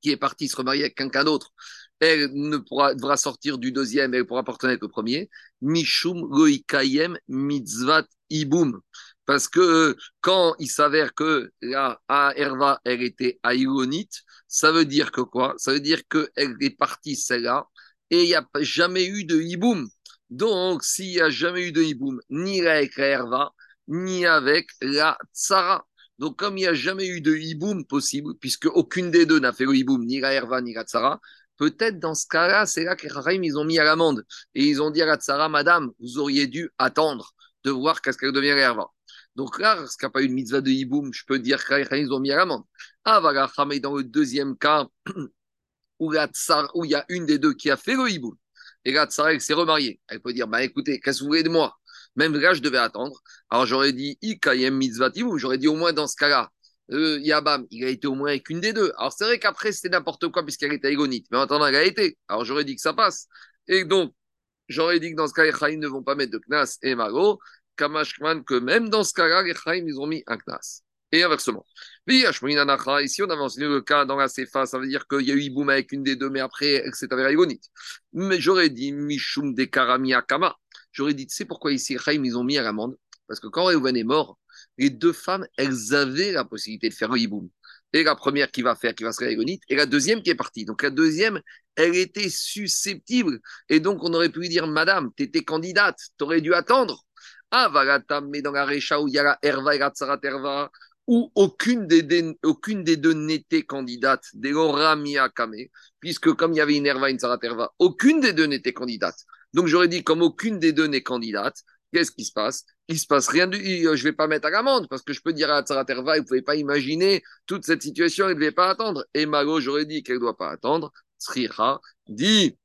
Speaker 1: qui est partie se remarier avec quelqu'un d'autre, elle ne pourra, devra sortir du deuxième, elle pourra appartenir avec le premier. Mishum loikayem mitzvat ibum. Parce que quand il s'avère que la Herva, elle était aïonite, ça veut dire que quoi? Ça veut dire qu'elle est partie celle-là et il n'y a jamais eu de hiboum. Donc, s'il n'y a jamais eu de hiboum, ni avec la Herva, ni avec la Tsara. Donc, comme il n'y a jamais eu de hiboum possible, puisque aucune des deux n'a fait le hiboum, ni la Herva, ni la Tsara, peut-être dans ce cas-là, c'est là que ils ont mis à l'amende. Et ils ont dit à la Madame, vous auriez dû attendre de voir qu'est-ce qu'elle devient la Herva. Donc là, parce qu'il n'y a pas eu de mitzvah de hiboum, je peux dire qu'ils ils ont mis à l'amende. Ah, voilà, mais dans le deuxième cas, où, où il y a une des deux qui a fait le hiboum, et la Tsara, elle s'est remariée. Elle peut dire, bah écoutez, qu'est-ce que vous voulez de moi? Même là, je devais attendre. Alors j'aurais dit Ikayem mitzvativu, j'aurais dit au moins dans ce cas-là, euh, Yabam, il a été au moins avec une des deux. Alors c'est vrai qu'après c'était n'importe quoi puisqu'elle était égonite, mais en attendant, elle a été. Alors j'aurais dit que ça passe. Et donc, j'aurais dit que dans ce cas, les Chaim ne vont pas mettre de Knas et Mago, Kamashkman, que même dans ce cas-là, les Chaim, ils ont mis un Knas. Et inversement. Ici, on a mentionné le cas dans la CFA, ça veut dire qu'il y a eu Iboum avec une des deux, mais après, c'est avec égonite. Mais j'aurais dit Mishum de Karami Akama. J'aurais dit, tu sais pourquoi ici, Chaim, ils ont mis à l'amende? Parce que quand Reuven est mort, les deux femmes, elles avaient la possibilité de faire le hiboum. Et la première qui va faire, qui va se réagonite, et la deuxième qui est partie. Donc la deuxième, elle était susceptible. Et donc on aurait pu lui dire, Madame, tu étais candidate, tu aurais dû attendre. Ah, voilà, mais dans la Récha où il y a la Herva et la Tsarat Herva, où aucune des, aucune des deux n'était candidate, des Kame, puisque comme il y avait une Herva et une Tsarat Herva, aucune des deux n'était candidate. Donc j'aurais dit, comme aucune des deux n'est candidate, qu'est-ce qui se passe? Il se passe rien du Je ne vais pas mettre à l'amende parce que je peux dire à Tsaraterva, vous ne pouvez pas imaginer toute cette situation, il ne devait pas attendre. Et Mago, j'aurais dit qu'elle ne doit pas attendre. Sriha dit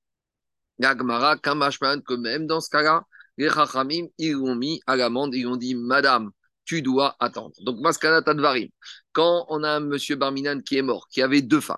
Speaker 1: Yagmara, Kamashman, que même dans ce cas-là, les Chachamim, ils l'ont mis à l'amende, ils ont dit Madame, tu dois attendre. Donc, Maskana Tadvarim, quand on a un monsieur Barminan qui est mort, qui avait deux femmes,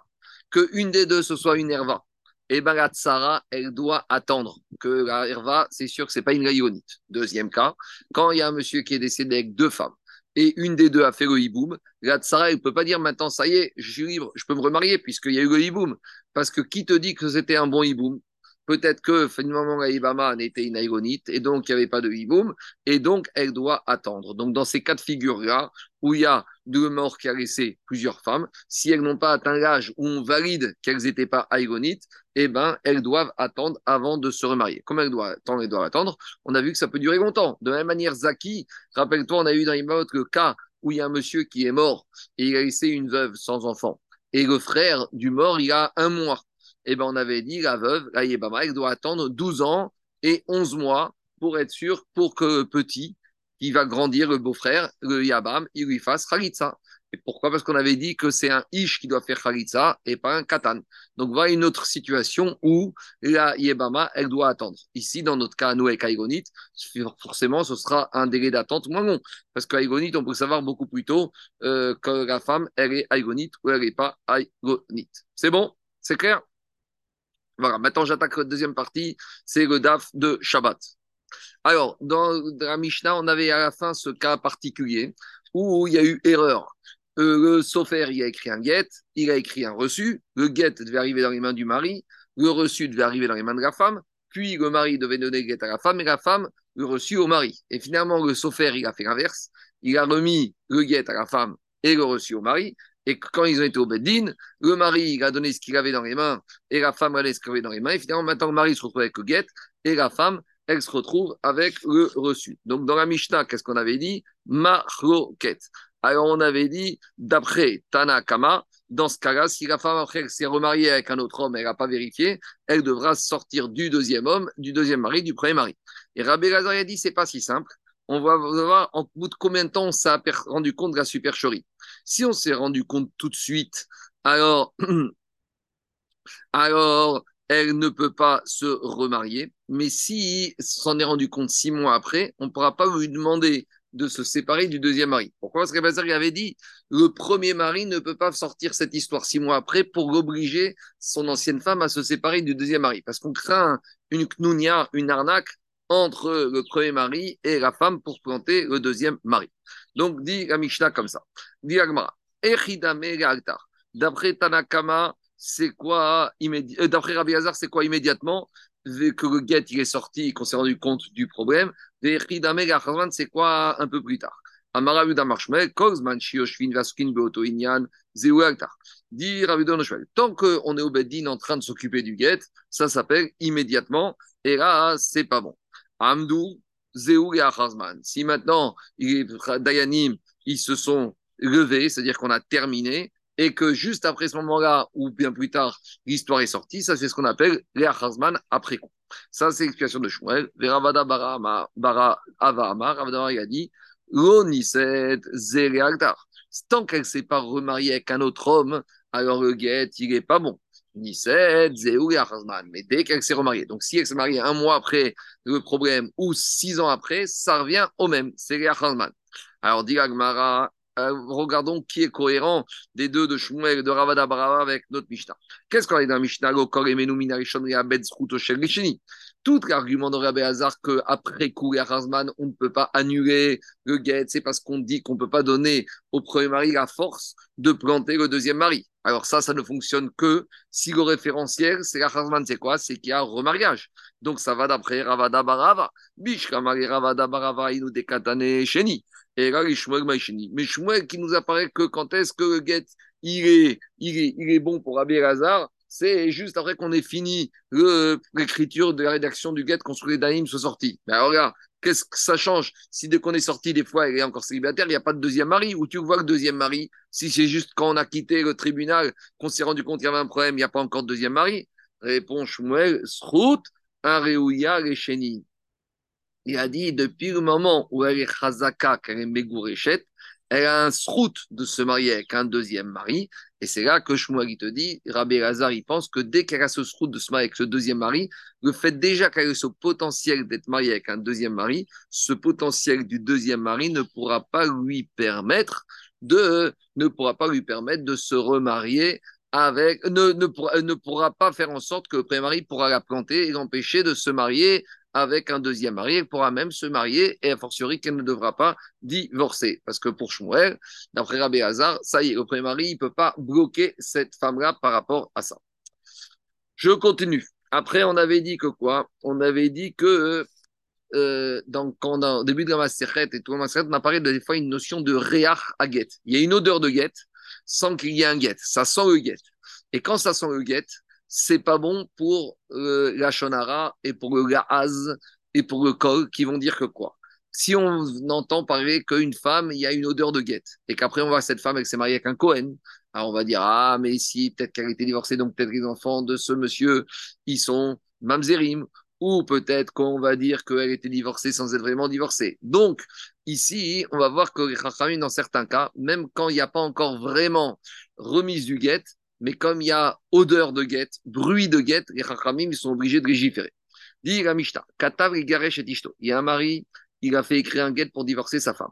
Speaker 1: que une des deux ce soit une Herva, eh bien la tsara, elle doit attendre que la herva, c'est sûr que ce n'est pas une gaïonite. Deuxième cas, quand il y a un monsieur qui est décédé avec deux femmes, et une des deux a fait le hiboum, la tsara, elle ne peut pas dire maintenant, ça y est, je suis libre, je peux me remarier puisqu'il y a eu le hiboum. Parce que qui te dit que c'était un bon hiboum Peut-être que finalement Ibama n'était une et donc il n'y avait pas de hiboum et donc elle doit attendre. Donc dans ces cas de figure-là, où il y a deux morts qui a laissé plusieurs femmes, si elles n'ont pas atteint l'âge où on valide qu'elles n'étaient pas aïgonites, eh ben, elles doivent attendre avant de se remarier. Comment elles doivent attendre Elles doivent attendre. On a vu que ça peut durer longtemps. De la même manière, Zaki, rappelle-toi, on a eu dans l'Imamot le cas où il y a un monsieur qui est mort et il a laissé une veuve sans enfant. Et le frère du mort, il a un mois. Eh ben, on avait dit, la veuve, la Yébama, elle doit attendre 12 ans et 11 mois pour être sûr, pour que le petit, qui va grandir, le beau-frère, le Yabam, il lui fasse Khalitsa. Et pourquoi? Parce qu'on avait dit que c'est un ish qui doit faire khalitsa et pas un katan. Donc voilà une autre situation où la yebama, elle doit attendre. Ici, dans notre cas, nous avec Aïgonite, forcément, ce sera un délai d'attente moins long. Parce qu'Aïgonite, on peut savoir beaucoup plus tôt euh, que la femme, elle est Aïgonite ou elle n'est pas Aïgonite. C'est bon? C'est clair? Voilà, maintenant j'attaque la deuxième partie, c'est le DAF de Shabbat. Alors, dans la Mishnah, on avait à la fin ce cas particulier où il y a eu erreur. Euh, le sofer, il a écrit un get, il a écrit un reçu. Le get devait arriver dans les mains du mari, le reçu devait arriver dans les mains de la femme, puis le mari devait donner le get à la femme et la femme le reçu au mari. Et finalement, le sofer, il a fait l'inverse. Il a remis le get à la femme et le reçu au mari. Et quand ils ont été au Beddin, le mari il a donné ce qu'il avait dans les mains et la femme a donné ce qu'il avait dans les mains. Et finalement, maintenant, le mari se retrouve avec le get et la femme, elle se retrouve avec le reçu. Donc, dans la Mishnah, qu'est-ce qu'on avait dit? Mahloket. Alors, on avait dit, d'après Tanakama, dans ce cas-là, si la femme après s'est remariée avec un autre homme, elle n'a pas vérifié, elle devra sortir du deuxième homme, du deuxième mari, du premier mari. Et Rabbi Lazar a dit, c'est pas si simple. On va voir en bout de combien de temps on s'est rendu compte de la supercherie. Si on s'est rendu compte tout de suite, alors, alors elle ne peut pas se remarier. Mais si s'en est rendu compte six mois après, on ne pourra pas lui demander de se séparer du deuxième mari. Pourquoi? Parce qu'Abazar avait dit le premier mari ne peut pas sortir cette histoire six mois après pour obliger son ancienne femme à se séparer du deuxième mari. Parce qu'on craint une knounia, une arnaque entre le premier mari et la femme pour planter le deuxième mari. Donc, dit la Mishnah comme ça. Dit Agmara, D'après Tanakama, c'est quoi euh, D'après Rabbi Hazar, c'est quoi immédiatement? Que le guet il est sorti et qu'on s'est rendu compte du problème. c'est quoi un peu plus tard? Tant qu'on est au Beddin en train de s'occuper du guet, ça s'appelle immédiatement, et là, c'est pas bon. Amdou, Zéou et Si maintenant, Dayanim, ils se sont levés, c'est-à-dire qu'on a terminé, et que juste après ce moment-là, ou bien plus tard, l'histoire est sortie, ça c'est ce qu'on appelle les Achazman après coup. Ça c'est l'explication de Shmuel. Veravada bara, avama, Ravada il a dit, l'oniset. Tant qu'elle ne s'est pas remariée avec un autre homme, alors le guet, il n'est pas bon. Mais dès qu'elle s'est remariée, donc si elle s'est mariée un mois après le problème ou six ans après, ça revient au même. C'est les Achazman. Alors, dit Agmara, euh, regardons qui est cohérent des deux de Shmuel et de Ravada Barava avec notre Mishnah. Qu'est-ce qu'on a dans Mishnah? Tout l'argument de Rabbi Hazar qu'après coup, Hazman, on ne peut pas annuler le guet, c'est parce qu'on dit qu'on ne peut pas donner au premier mari la force de planter le deuxième mari. Alors ça, ça ne fonctionne que si le référentiel, c'est la c'est quoi? C'est qu'il y a un remariage. Donc ça va d'après Ravada Barava. Bishkamari Ravada Barava, il nous décatane Sheni. Et là, Mais Shmuel qui nous apparaît que quand est-ce que le guet, il est, il est, il est bon pour Rabbi Hazar, c'est juste après qu'on ait fini l'écriture de la rédaction du guet, qu'on les Daïm soit sorti. Mais alors là, qu'est-ce que ça change? Si dès qu'on est sorti, des fois, il est encore célibataire, il n'y a pas de deuxième mari, ou tu vois le deuxième mari, si c'est juste quand on a quitté le tribunal, qu'on s'est rendu compte qu'il y avait un problème, il n'y a pas encore de deuxième mari? Répond Shmuel, Srout, les il a dit depuis le moment où elle est chazaka, qu'elle est elle a un srout de se marier avec un deuxième mari. Et c'est là que Shmuel te dit, Rabbi Lazar, il pense que dès qu'elle a ce srout de se marier avec ce deuxième mari, le fait déjà qu'elle ait ce potentiel d'être mariée avec un deuxième mari, ce potentiel du deuxième mari ne pourra pas lui permettre de, ne pourra pas lui permettre de se remarier avec, ne, ne, pourra, ne pourra pas faire en sorte que le premier mari pourra la planter et l'empêcher de se marier avec un deuxième mari, elle pourra même se marier et a fortiori qu'elle ne devra pas divorcer. Parce que pour Shmuel, d'après Rabbi Hazar, ça y est, le premier mari, il ne peut pas bloquer cette femme-là par rapport à ça. Je continue. Après, on avait dit que quoi? On avait dit que euh, dans, quand au début de la Maseret et tout on a parlé de, des fois une notion de réach à guet. Il y a une odeur de guet sans qu'il y ait un guet. Ça sent le guet. Et quand ça sent le guet, c'est pas bon pour euh, la shonara et pour le gaz et pour le kol qui vont dire que quoi. Si on entend parler qu'une femme, il y a une odeur de guette et qu'après on voit cette femme elle s'est mariée avec un Cohen, alors on va dire ah mais si peut-être qu'elle été divorcée donc peut-être les enfants de ce monsieur ils sont mamzerim. Ou peut-être qu'on va dire qu'elle était divorcée sans être vraiment divorcée. Donc, ici, on va voir que les dans certains cas, même quand il n'y a pas encore vraiment remise du guet, mais comme il y a odeur de guet, bruit de guet, les Chachamim, sont obligés de légiférer. Dit la Katav et Ishto. Il y a un mari, il a fait écrire un guet pour divorcer sa femme.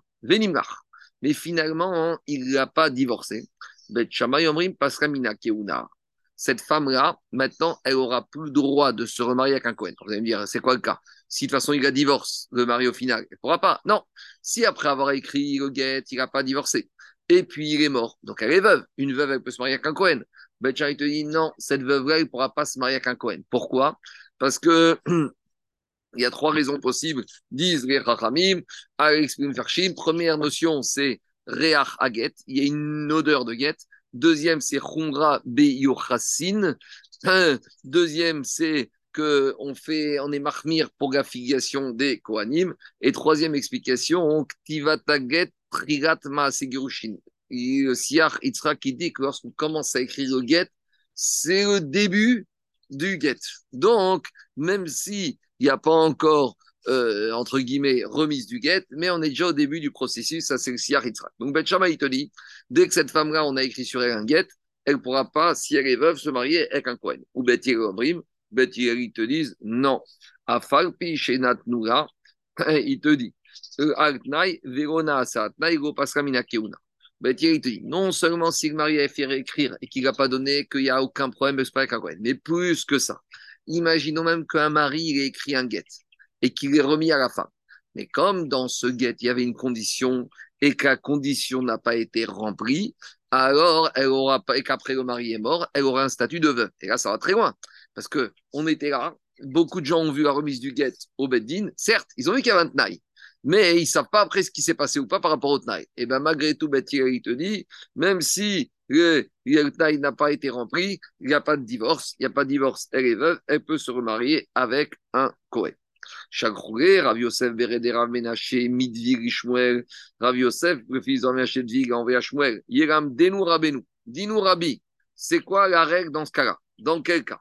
Speaker 1: Mais finalement, hein, il n'a pas divorcé. Bet cette femme-là, maintenant, elle aura plus le droit de se remarier avec un Cohen. Vous allez me dire, c'est quoi le cas? Si de toute façon il a divorce, le mari au final, elle ne pourra pas. Non. Si après avoir écrit le guet, il n'a pas divorcé, et puis il est mort, donc elle est veuve. Une veuve, elle peut se marier avec un Cohen. Il te dit, non, cette veuve-là, elle ne pourra pas se marier avec un Cohen. Pourquoi? Parce que. Il y a trois raisons possibles, disent les Rachamim, Première notion, c'est Reach Aget. Il y a une odeur de guet. Deuxième, c'est Khumra Beyochasin. Deuxième, c'est que on fait, on est marmir pour la filiation des Kohanim. Et troisième explication, Ktivataget Trigat Maasegirushin. Le Siach Itzra qui dit que lorsqu'on commence à écrire le get, c'est le début du get. Donc, même s'il n'y a pas encore euh, entre guillemets, remise du guet, mais on est déjà au début du processus, ça c'est le Siyar Donc Bet il te dit, dès que cette femme-là, on a écrit sur elle un guet, elle ne pourra pas, si elle est veuve, se marier avec un Kohen. Ou Bet Yelomrim, Bet ils te disent, non. Falpi il te dit, Altnai, Verona Saatnai, Go Pasramina Keuna. Bet il te dit, non seulement si le mari a fait écrire et qu'il n'a pas donné, qu'il n'y a aucun problème mais plus que ça. Imaginons même qu'un mari ait écrit un guet et qu'il est remis à la femme. Mais comme dans ce guet, il y avait une condition et que la condition n'a pas été remplie, alors elle aura pas, et qu'après le mari est mort, elle aura un statut de veuve. Et là, ça va très loin. Parce que on était là, beaucoup de gens ont vu la remise du guet au Beddin. Certes, ils ont vu qu'il y avait un tnaï, mais ils ne savent pas après ce qui s'est passé ou pas par rapport au tnaï. Et bien, malgré tout, Betty, il te dit, même si le, le n'a pas été rempli, il n'y a pas de divorce, il n'y a pas de divorce, elle est veuve, elle peut se remarier avec un Kohen. Chaque Rav Yosef Bereder Rav Menaché, Midvig Ishmuel, Rav Yosef, le fils de Menaché Dvig, envoyé à Shmuel, Yeram Denu Rabenu, Rabbi, c'est quoi la règle dans ce cas-là? Dans quel cas?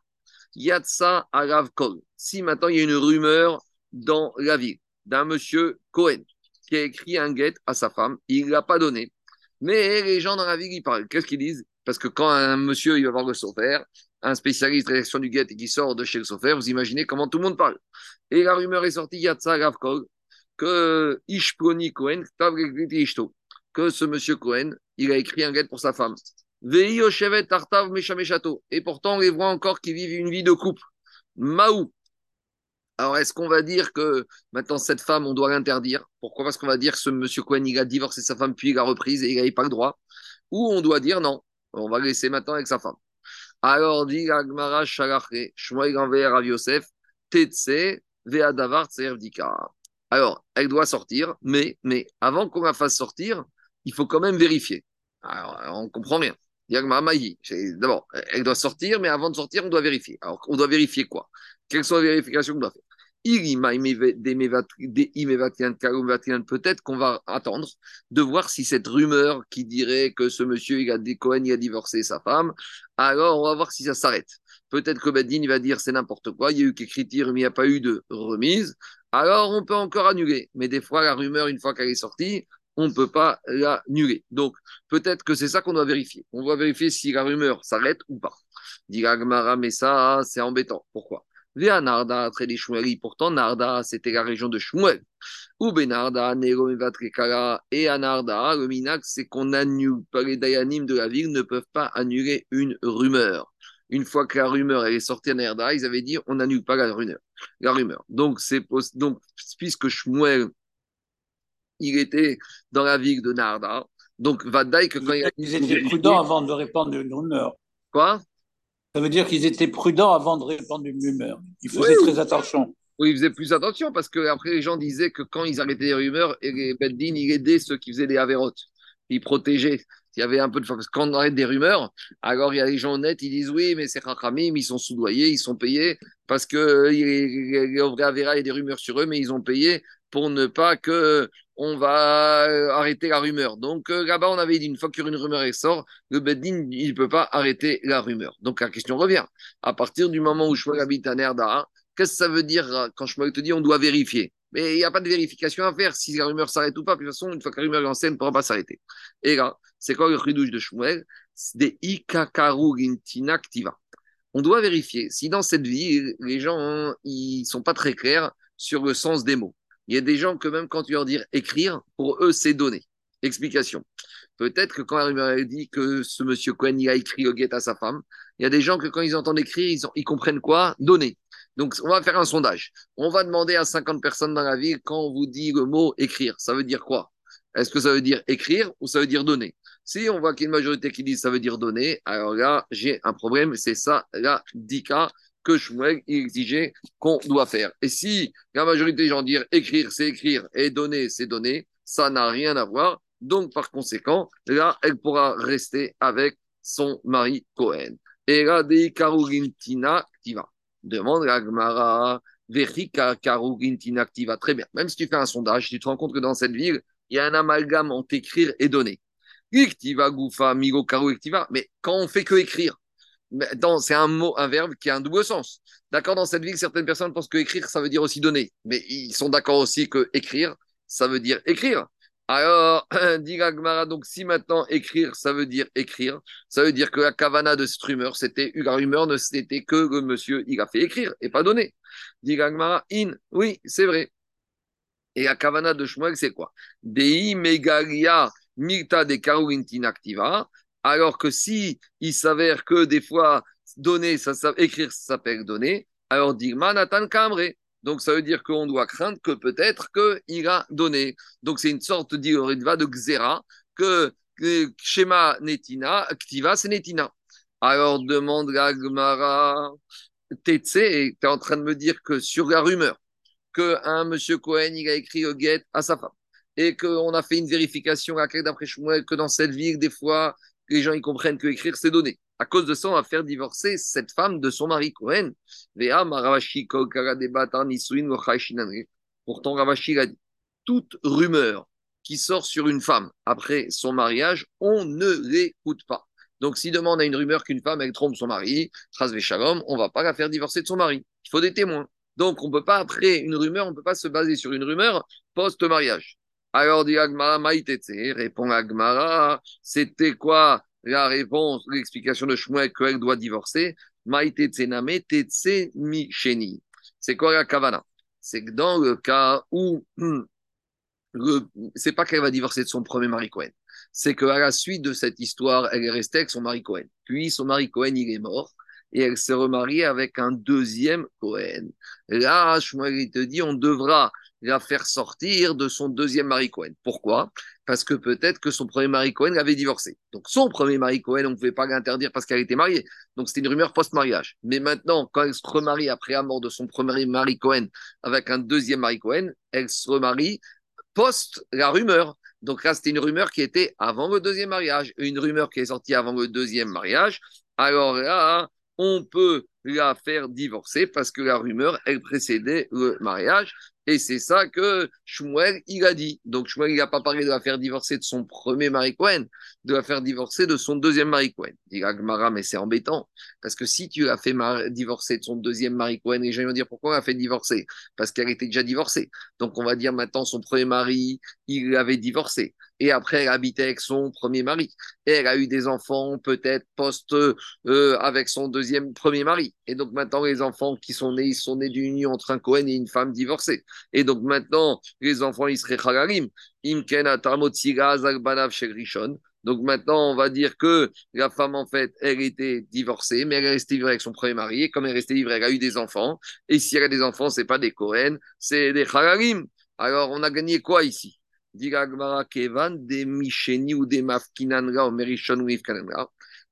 Speaker 1: Yatsa Arav Kol. Si maintenant il y a une rumeur dans la ville d'un monsieur Cohen qui a écrit un guet à sa femme, il ne l'a pas donné, mais les gens dans la ville, ils parlent. Qu'est-ce qu'ils disent? Parce que quand un monsieur il va voir le sophère, un spécialiste de réaction du guet et qui sort de chez le sophère, vous imaginez comment tout le monde parle. Et la rumeur est sortie, Yatsa Ravkol, que Ishponi Cohen, que ce monsieur Cohen, il a écrit un guet pour sa femme. Et pourtant, on les voit encore qui vivent une vie de couple. Maou. Alors, est-ce qu'on va dire que maintenant, cette femme, on doit l'interdire? Pourquoi? Parce qu'on va dire que ce monsieur Cohen, a divorcé sa femme, puis il a reprise et il n'avait pas le droit. Ou on doit dire non, on va laisser maintenant avec sa femme. Alors, dit Agmara Shalaché, Shmuel Ganver Yosef, Tetse. Alors, elle doit sortir, mais, mais avant qu'on la fasse sortir, il faut quand même vérifier. Alors, on comprend rien. D'abord, elle doit sortir, mais avant de sortir, on doit vérifier. Alors, on doit vérifier quoi? Quelles sont les vérifications qu'on doit faire? Peut-être qu'on va attendre de voir si cette rumeur qui dirait que ce monsieur, il a, Cohen, il a divorcé sa femme, alors on va voir si ça s'arrête. Peut-être que Bedin va dire c'est n'importe quoi, il y a eu qu'écriture, mais il n'y a pas eu de remise. Alors on peut encore annuler. Mais des fois, la rumeur, une fois qu'elle est sortie, on ne peut pas l'annuler. Donc peut-être que c'est ça qu'on doit vérifier. On doit vérifier si la rumeur s'arrête ou pas. Dit mais ça, c'est embêtant. Pourquoi? Narda, Pourtant, Narda, c'était la région de Shmuel. Ou Benarda, et à Narda, le minac, c'est qu'on annule pas les dayanim de la ville ne peuvent pas annuler une rumeur. Une fois que la rumeur est sortie à Narda, ils avaient dit on n'annule pas la rumeur. La rumeur. Donc, c'est donc puisque Shmuel, il était dans la ville de Narda, donc Vadaï que quand
Speaker 2: il, ils étaient prudents avant de répandre une rumeur.
Speaker 1: Quoi?
Speaker 2: Ça veut dire qu'ils étaient prudents avant de répandre une rumeur. Ils faisaient très attention.
Speaker 1: Oui, ils faisaient plus attention parce que après les gens disaient que quand ils arrêtaient les rumeurs, et les Beddin, ils aidaient ceux qui faisaient des avérotes. Ils protégeaient. Il y avait un peu de parce que quand on arrête des rumeurs, alors il y a les gens honnêtes, ils disent oui, mais c'est Rachamim, ils sont soudoyés, ils sont payés parce que les vrais Avera, il y a des rumeurs sur eux, mais ils ont payé pour ne pas que on va euh, arrêter la rumeur. Donc euh, là-bas, on avait dit une fois qu'une rumeur sort, le Beddin, il ne peut pas arrêter la rumeur. Donc la question revient. À partir du moment où je habite à Nerda, Qu'est-ce que ça veut dire euh, quand je te dis on doit vérifier? Mais il n'y a pas de vérification à faire si la rumeur s'arrête ou pas. de toute façon, une fois que la rumeur est lancée, elle ne pourra pas s'arrêter. Et là, c'est quoi le ridouche de Shmuel? C'est des ikakaru activa. On doit vérifier si dans cette vie, les gens, ils sont pas très clairs sur le sens des mots. Il y a des gens que même quand tu leur dis écrire, pour eux, c'est donner. Explication. Peut-être que quand la rumeur dit que ce monsieur Cohen a écrit au guet à sa femme, il y a des gens que quand ils entendent écrire, ils, comprennent quoi? Donner. Donc, on va faire un sondage. On va demander à 50 personnes dans la ville quand on vous dit le mot écrire, ça veut dire quoi? Est-ce que ça veut dire écrire ou ça veut dire donner? Si on voit qu'il y a une majorité qui dit ça veut dire donner, alors là, j'ai un problème. C'est ça la dika que Shmuel exigeait qu'on doit faire. Et si la majorité des gens disent écrire, c'est écrire, et donner, c'est donner, ça n'a rien à voir. Donc, par conséquent, là, elle pourra rester avec son mari Cohen. Et là, des Karugintina qui va. Demande la Gemara, Verika Karugintina activa. Très bien. Même si tu fais un sondage, tu te rends compte que dans cette ville, il y a un amalgame entre écrire et donner. Migo, Mais quand on fait que écrire, c'est un mot, un verbe qui a un double sens. D'accord, dans cette ville, certaines personnes pensent que écrire, ça veut dire aussi donner. Mais ils sont d'accord aussi que écrire, ça veut dire écrire. Alors, dit donc si maintenant écrire, ça veut dire écrire, ça veut dire que la cavana de cette rumeur, c'était, la rumeur ne c'était que le monsieur, il a fait écrire et pas donner. Dit in, oui, c'est vrai. Et la cavana de Shmuel, c'est quoi? Dei megalia milta de activa. Alors que si il s'avère que des fois, donner, ça, écrire, ça s'appelle donner, alors dit Manatan Kamre. Donc, ça veut dire qu'on doit craindre que peut-être qu'il a donné. Donc, c'est une sorte d'Ioriva de Xera, que, schéma Netina, Activa, c'est Netina. Alors, demande la Gemara, Tetse, tu es en train de me dire que sur la rumeur, qu'un monsieur Cohen, il a écrit au guet à sa femme, et qu'on a fait une vérification à d'après Shmuel, que dans cette ville, des fois, les gens ils comprennent que écrire, c'est donner à cause de ça, on va faire divorcer cette femme de son mari Cohen. Pourtant, Ravashi a dit toute rumeur qui sort sur une femme après son mariage, on ne l'écoute pas. Donc, si demande à une rumeur qu'une femme, elle trompe son mari, on ne va pas la faire divorcer de son mari. Il faut des témoins. Donc, on ne peut pas, après une rumeur, on ne peut pas se baser sur une rumeur post-mariage. Alors, dit Agmara, répond Agmara, c'était quoi la réponse, l'explication de Shmuel qu'elle doit divorcer, c'est quoi la kavana? C'est que dans le cas où c'est pas qu'elle va divorcer de son premier mari Cohen, c'est qu'à la suite de cette histoire, elle est restée avec son mari Cohen. Puis son mari Cohen, il est mort et elle s'est remariée avec un deuxième Cohen. Là, Shmuel, te dit, on devra la faire sortir de son deuxième mari Cohen. Pourquoi? Parce que peut-être que son premier mari Cohen avait divorcé. Donc son premier mari Cohen, on ne pouvait pas l'interdire parce qu'elle était mariée. Donc c'était une rumeur post-mariage. Mais maintenant, quand elle se remarie après la mort de son premier mari Cohen avec un deuxième mari Cohen, elle se remarie post la rumeur. Donc là, c'était une rumeur qui était avant le deuxième mariage. Une rumeur qui est sortie avant le deuxième mariage. Alors là, on peut la faire divorcer parce que la rumeur, elle précédait le mariage. Et c'est ça que Shmuel, il a dit. Donc Shmuel, il n'a pas parlé de la faire divorcer de son premier mari Cohen, de la faire divorcer de son deuxième mari Cohen. Dit Agmara, mais c'est embêtant. Parce que si tu l'as fait divorcer de son deuxième mari Cohen, les gens vont dire pourquoi on l'a fait divorcer? Parce qu'elle était déjà divorcée. Donc on va dire maintenant son premier mari, il l'avait divorcé. Et après, elle habitait avec son premier mari. Et elle a eu des enfants, peut-être post euh, avec son deuxième premier mari. Et donc maintenant, les enfants qui sont nés, ils sont nés d'une union entre un Cohen et une femme divorcée. Et donc maintenant, les enfants, ils seraient chagalim. Donc maintenant, on va dire que la femme, en fait, elle était divorcée, mais elle est restée vivre avec son premier mari. Et comme elle est restée vivre, elle a eu des enfants. Et si elle a des enfants, c'est pas des Cohen, c'est des chagalim. Alors, on a gagné quoi ici? Kevan, des Micheni ou des Mafkinanra ou Merishon ou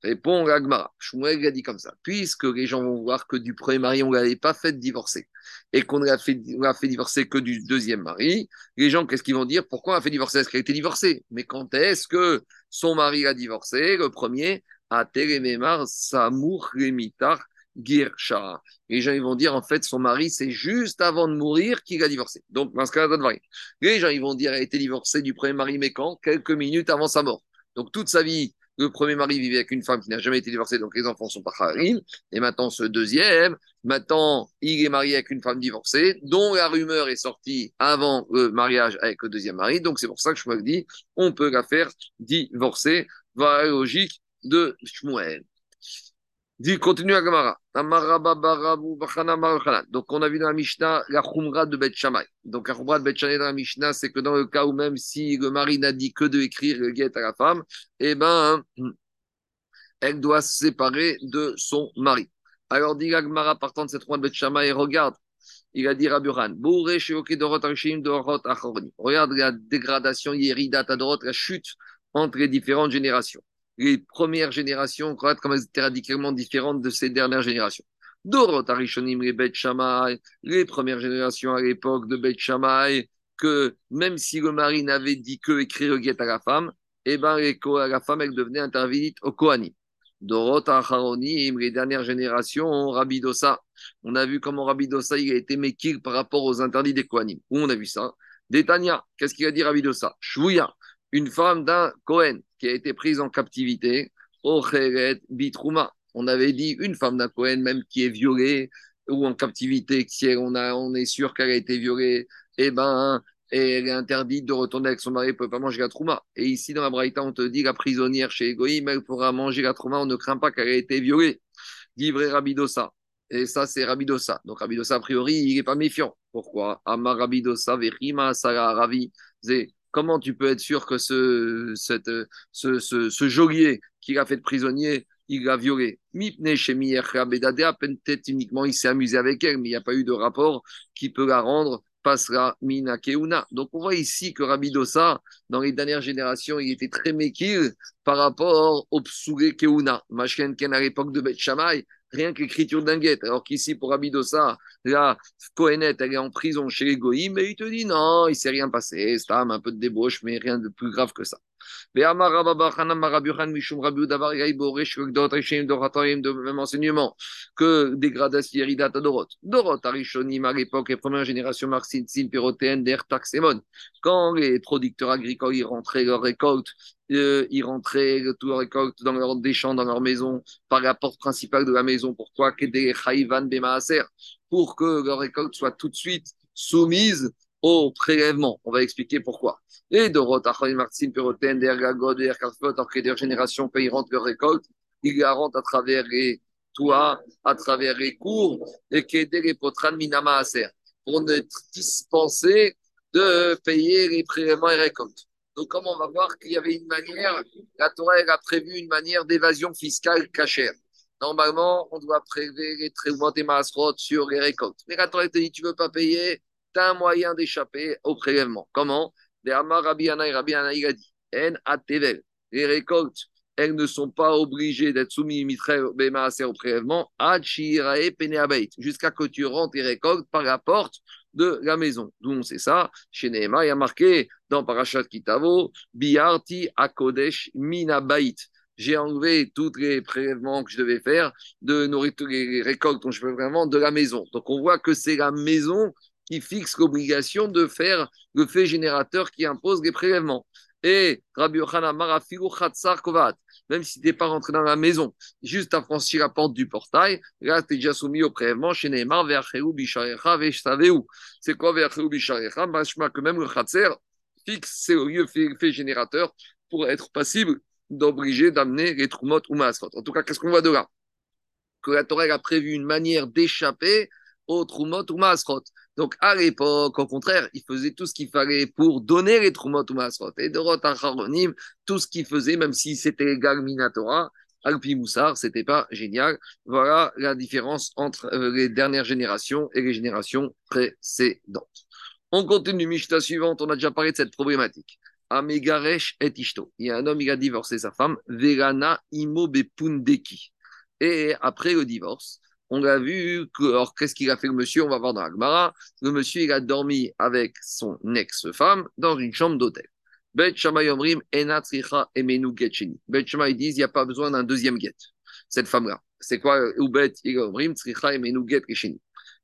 Speaker 1: Répond Agmara. Shmuel a dit comme ça. Puisque les gens vont voir que du premier mari, on ne l'avait pas fait divorcer et qu'on l'a fait, divorcer que du deuxième mari, les gens, qu'est-ce qu'ils vont dire? Pourquoi on a fait divorcer? Est-ce qu'elle a été divorcée? Mais quand est-ce que son mari a divorcé Le premier, à Telememar, Samour Remitar Girsha. Les gens ils vont dire en fait son mari c'est juste avant de mourir qu'il a divorcé. Donc dans ce cas-là, ça Les gens ils vont dire elle a été divorcée du premier mari mais quand? Quelques minutes avant sa mort. Donc toute sa vie Le premier mari vivait avec une femme qui n'a jamais été divorcée, donc les enfants sont pas harim. Et maintenant, ce deuxième, maintenant, il est marié avec une femme divorcée, dont la rumeur est sortie avant le mariage avec le deuxième mari. Donc, c'est pour ça que je me dis, on peut la faire divorcer. Voilà la logique de Shmuel. Dit, continue à Gamara. Donc, on a vu dans la Mishnah la Khumra de Bet Shammai. Donc, la Khumra de Bet Shammai dans la Mishnah, c'est que dans le cas où même si le mari n'a dit que de écrire le guet à la femme, eh ben, elle doit se séparer de son mari. Alors, dit la Gemara partant de cette Khumra de Bet Shammai, regarde, il a dit Rabbi Regarde la dégradation, Yeridat Adorot, la chute entre les différentes générations les premières générations, comme elles étaient radicalement différentes de ces dernières générations. Dorot Arishonim, les Bet les premières générations à l'époque de Bet Shammai, que même si le mari n'avait dit que écrire le guet à la femme, eh ben, la femme, elle devenait intervenite au Kohanim. Dorot les dernières générations, Rabbi Dossa. On a vu comment Rabbi Dossa, il a été mékil par rapport aux interdits des Kohanim. Où on a vu ça? Détania, qu'est-ce qu'il a dit Rabbi Dossa? Une femme d'un Kohen qui a été prise en captivité. On avait dit une femme d'un Kohen, même qui est violée ou en captivité, si on, a, on est sûr qu'elle a été violée, eh ben, elle est interdite de retourner avec son mari, elle ne peut pas manger la trouma. Et ici, dans la Braïta, on te dit la prisonnière chez Egoïm, elle pourra manger la trouma, on ne craint pas qu'elle ait été violée. Livré Rabidosa. Et ça, c'est Rabidosa. Donc Rabidosa, a priori, il n'est pas méfiant. Pourquoi? Amar Rabidosa, Verima, Sara, Ravi. Comment tu peux être sûr que ce, cette, ce, ce, ce geôlier qu'il a fait prisonnier, il l'a violé? Peut-être uniquement il s'est amusé avec elle, mais il n'y a pas eu de rapport qui peut la rendre passera mina keuna. Donc on voit ici que Rabbi Dossa, dans les dernières générations, il était très méquille par rapport au psoulé keuna. Mashken Ken à l'époque de Shammai, rien qu'écriture d'inguette. Alors qu'ici, pour Abidosa, la Kohenet, elle est en prison chez les Goïms, mais il te dit non, il s'est rien passé, c'est un peu de débauche, mais rien de plus grave que ça. Même enseignement que dégradation Yeridat Dorot? Dorot, Arishonim à l'époque, les premières générations Marcin, Pirotéen, Der, Taxemon. Quand les producteurs agricoles y rentraient leur récolte, euh, ils rentraient tout leur récolte dans leur, des champs, dans leur maison, par la porte principale de la maison. Pourquoi? Pour que leur récolte soit tout de suite soumise au prélèvement. On va expliquer pourquoi. Et Dorot, Martin, Peroten, Dergagod, Derkarfot, après des générations, quand ils rentrent leur récolte, ils la rentrent à travers les toits, à travers les cours, et qu'aider les potran minama aser, pour ne dispenser de payer les prélèvements et récoltes. Donc, comme on va voir qu'il y avait une manière, la Torah a prévu une manière d'évasion fiscale cachère. Normalement, on doit prélever les prélèvements et sur les récoltes. Mais la Torah te dit, tu ne veux pas payer, un moyen d'échapper au prélèvement. Comment? Rabbi Rabbi les récoltes, elles ne sont pas obligées d'être soumises au prélèvement, jusqu'à que tu rentres tes récoltes par la porte de la maison. D'où on sait ça. Chez Nehema, il y a marqué dans Parashat Kitavo, Biarti Akodesh Minabait. J'ai enlevé tous les prélèvements que je devais faire de nourriture, les récoltes dont je veux vraiment de la maison. Donc on voit que c'est la maison qui fixe l'obligation de faire le fait générateur qui impose les prélèvements. Et Rabbi Yochanan Marafiru Khatsar Kovat, même si tu n'es pas rentré dans la maison, juste à franchir la porte du portail, là tu es déjà soumis au prélèvement chez Neymar, Ve'acheu Bisharecha Ve'shaveu. C'est quoi Ve'acheu Bisharecha? Machma que même le Khatsar fixe c'est le lieu fait, générateur pour être passible d'obliger d'amener les Trumot ou Masrot. En tout cas, qu'est-ce qu'on voit de là? Que la Torah a prévu une manière d'échapper aux Trumot ou Masrot. Donc, à l'époque, au contraire, il faisait tout ce qu'il fallait pour donner les Trumot ou Masrot. Et de Rotacharonim, tout ce qu'il faisait, même si c'était égal Minatora, Alpi Moussar, c'était pas génial. Voilà la différence entre euh, les dernières générations et les générations précédentes. On continue, Mishta suivante, on a déjà parlé de cette problématique. Amegaresh et Ishto. Il y a un homme, il a divorcé sa femme, Verana Imo Bepundeki. Et après le divorce, on a vu que, alors qu'est-ce qu'il a fait le monsieur? On va voir dans Agmara. Le monsieur, il a dormi avec son ex-femme dans une chambre d'hôtel. Bet Shamay Omrim, Enatricha Emenu Getcheni. Bet Shamay disent, il n'y a pas besoin d'un deuxième get. Cette femme-là. C'est quoi?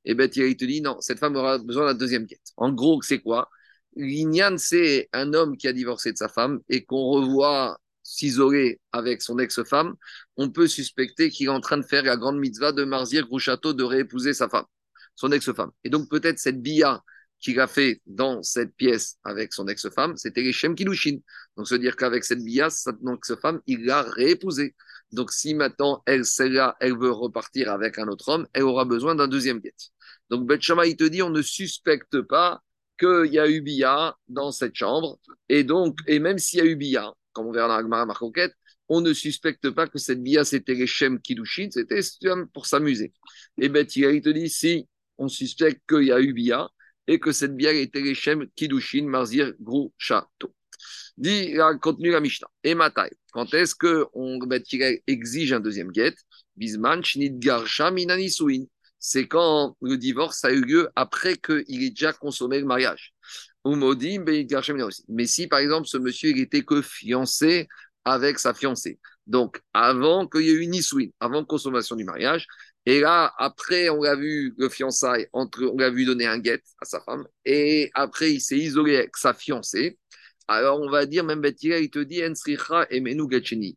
Speaker 1: Et Bet il te dit, non, cette femme aura besoin d'un deuxième get. En gros, c'est quoi? L'Inyan, c'est un homme qui a divorcé de sa femme et qu'on revoit s'isoler avec son ex-femme, on peut suspecter qu'il est en train de faire la grande mitzvah de Marzir Grouchato de réépouser sa femme, son ex-femme. Et donc peut-être cette bia qu'il a fait dans cette pièce avec son ex-femme, c'était les Shem. Donc, se dire qu'avec cette bia, son ex-femme, il l'a réépousée. Donc, si maintenant, elle, celle-là, elle veut repartir avec un autre homme, elle aura besoin d'un deuxième guet. Donc, Beth il te dit, on ne suspecte pas qu'il y a eu bia dans cette chambre. Et donc, et même s'il y a eu bia, comme on verra dans la Marcoquette, on ne suspecte pas que cette bia, c'était les Shem Kilushin, c'était pour s'amuser. Et Beth il te dit, si on suspecte qu'il y a eu bia, et que cette bière était les Shem Kidushin Marzir Grou Chato. Dit la contenu la Mishnah. Et Matai, quand est-ce qu'on exige un deuxième guet? Bisman Shnid Garsha Minanisuin. C'est quand le divorce a eu lieu après qu'il ait déjà consommé le mariage. Mais si, par exemple, ce monsieur il était que fiancé avec sa fiancée, donc avant qu'il y ait eu une avant consommation du mariage, et là, après, on l'a vu, le fiançailles, entre, on l'a vu donner un guet à sa femme. Et après, il s'est isolé avec sa fiancée. Alors, on va dire, même Betira, il te dit, et Menu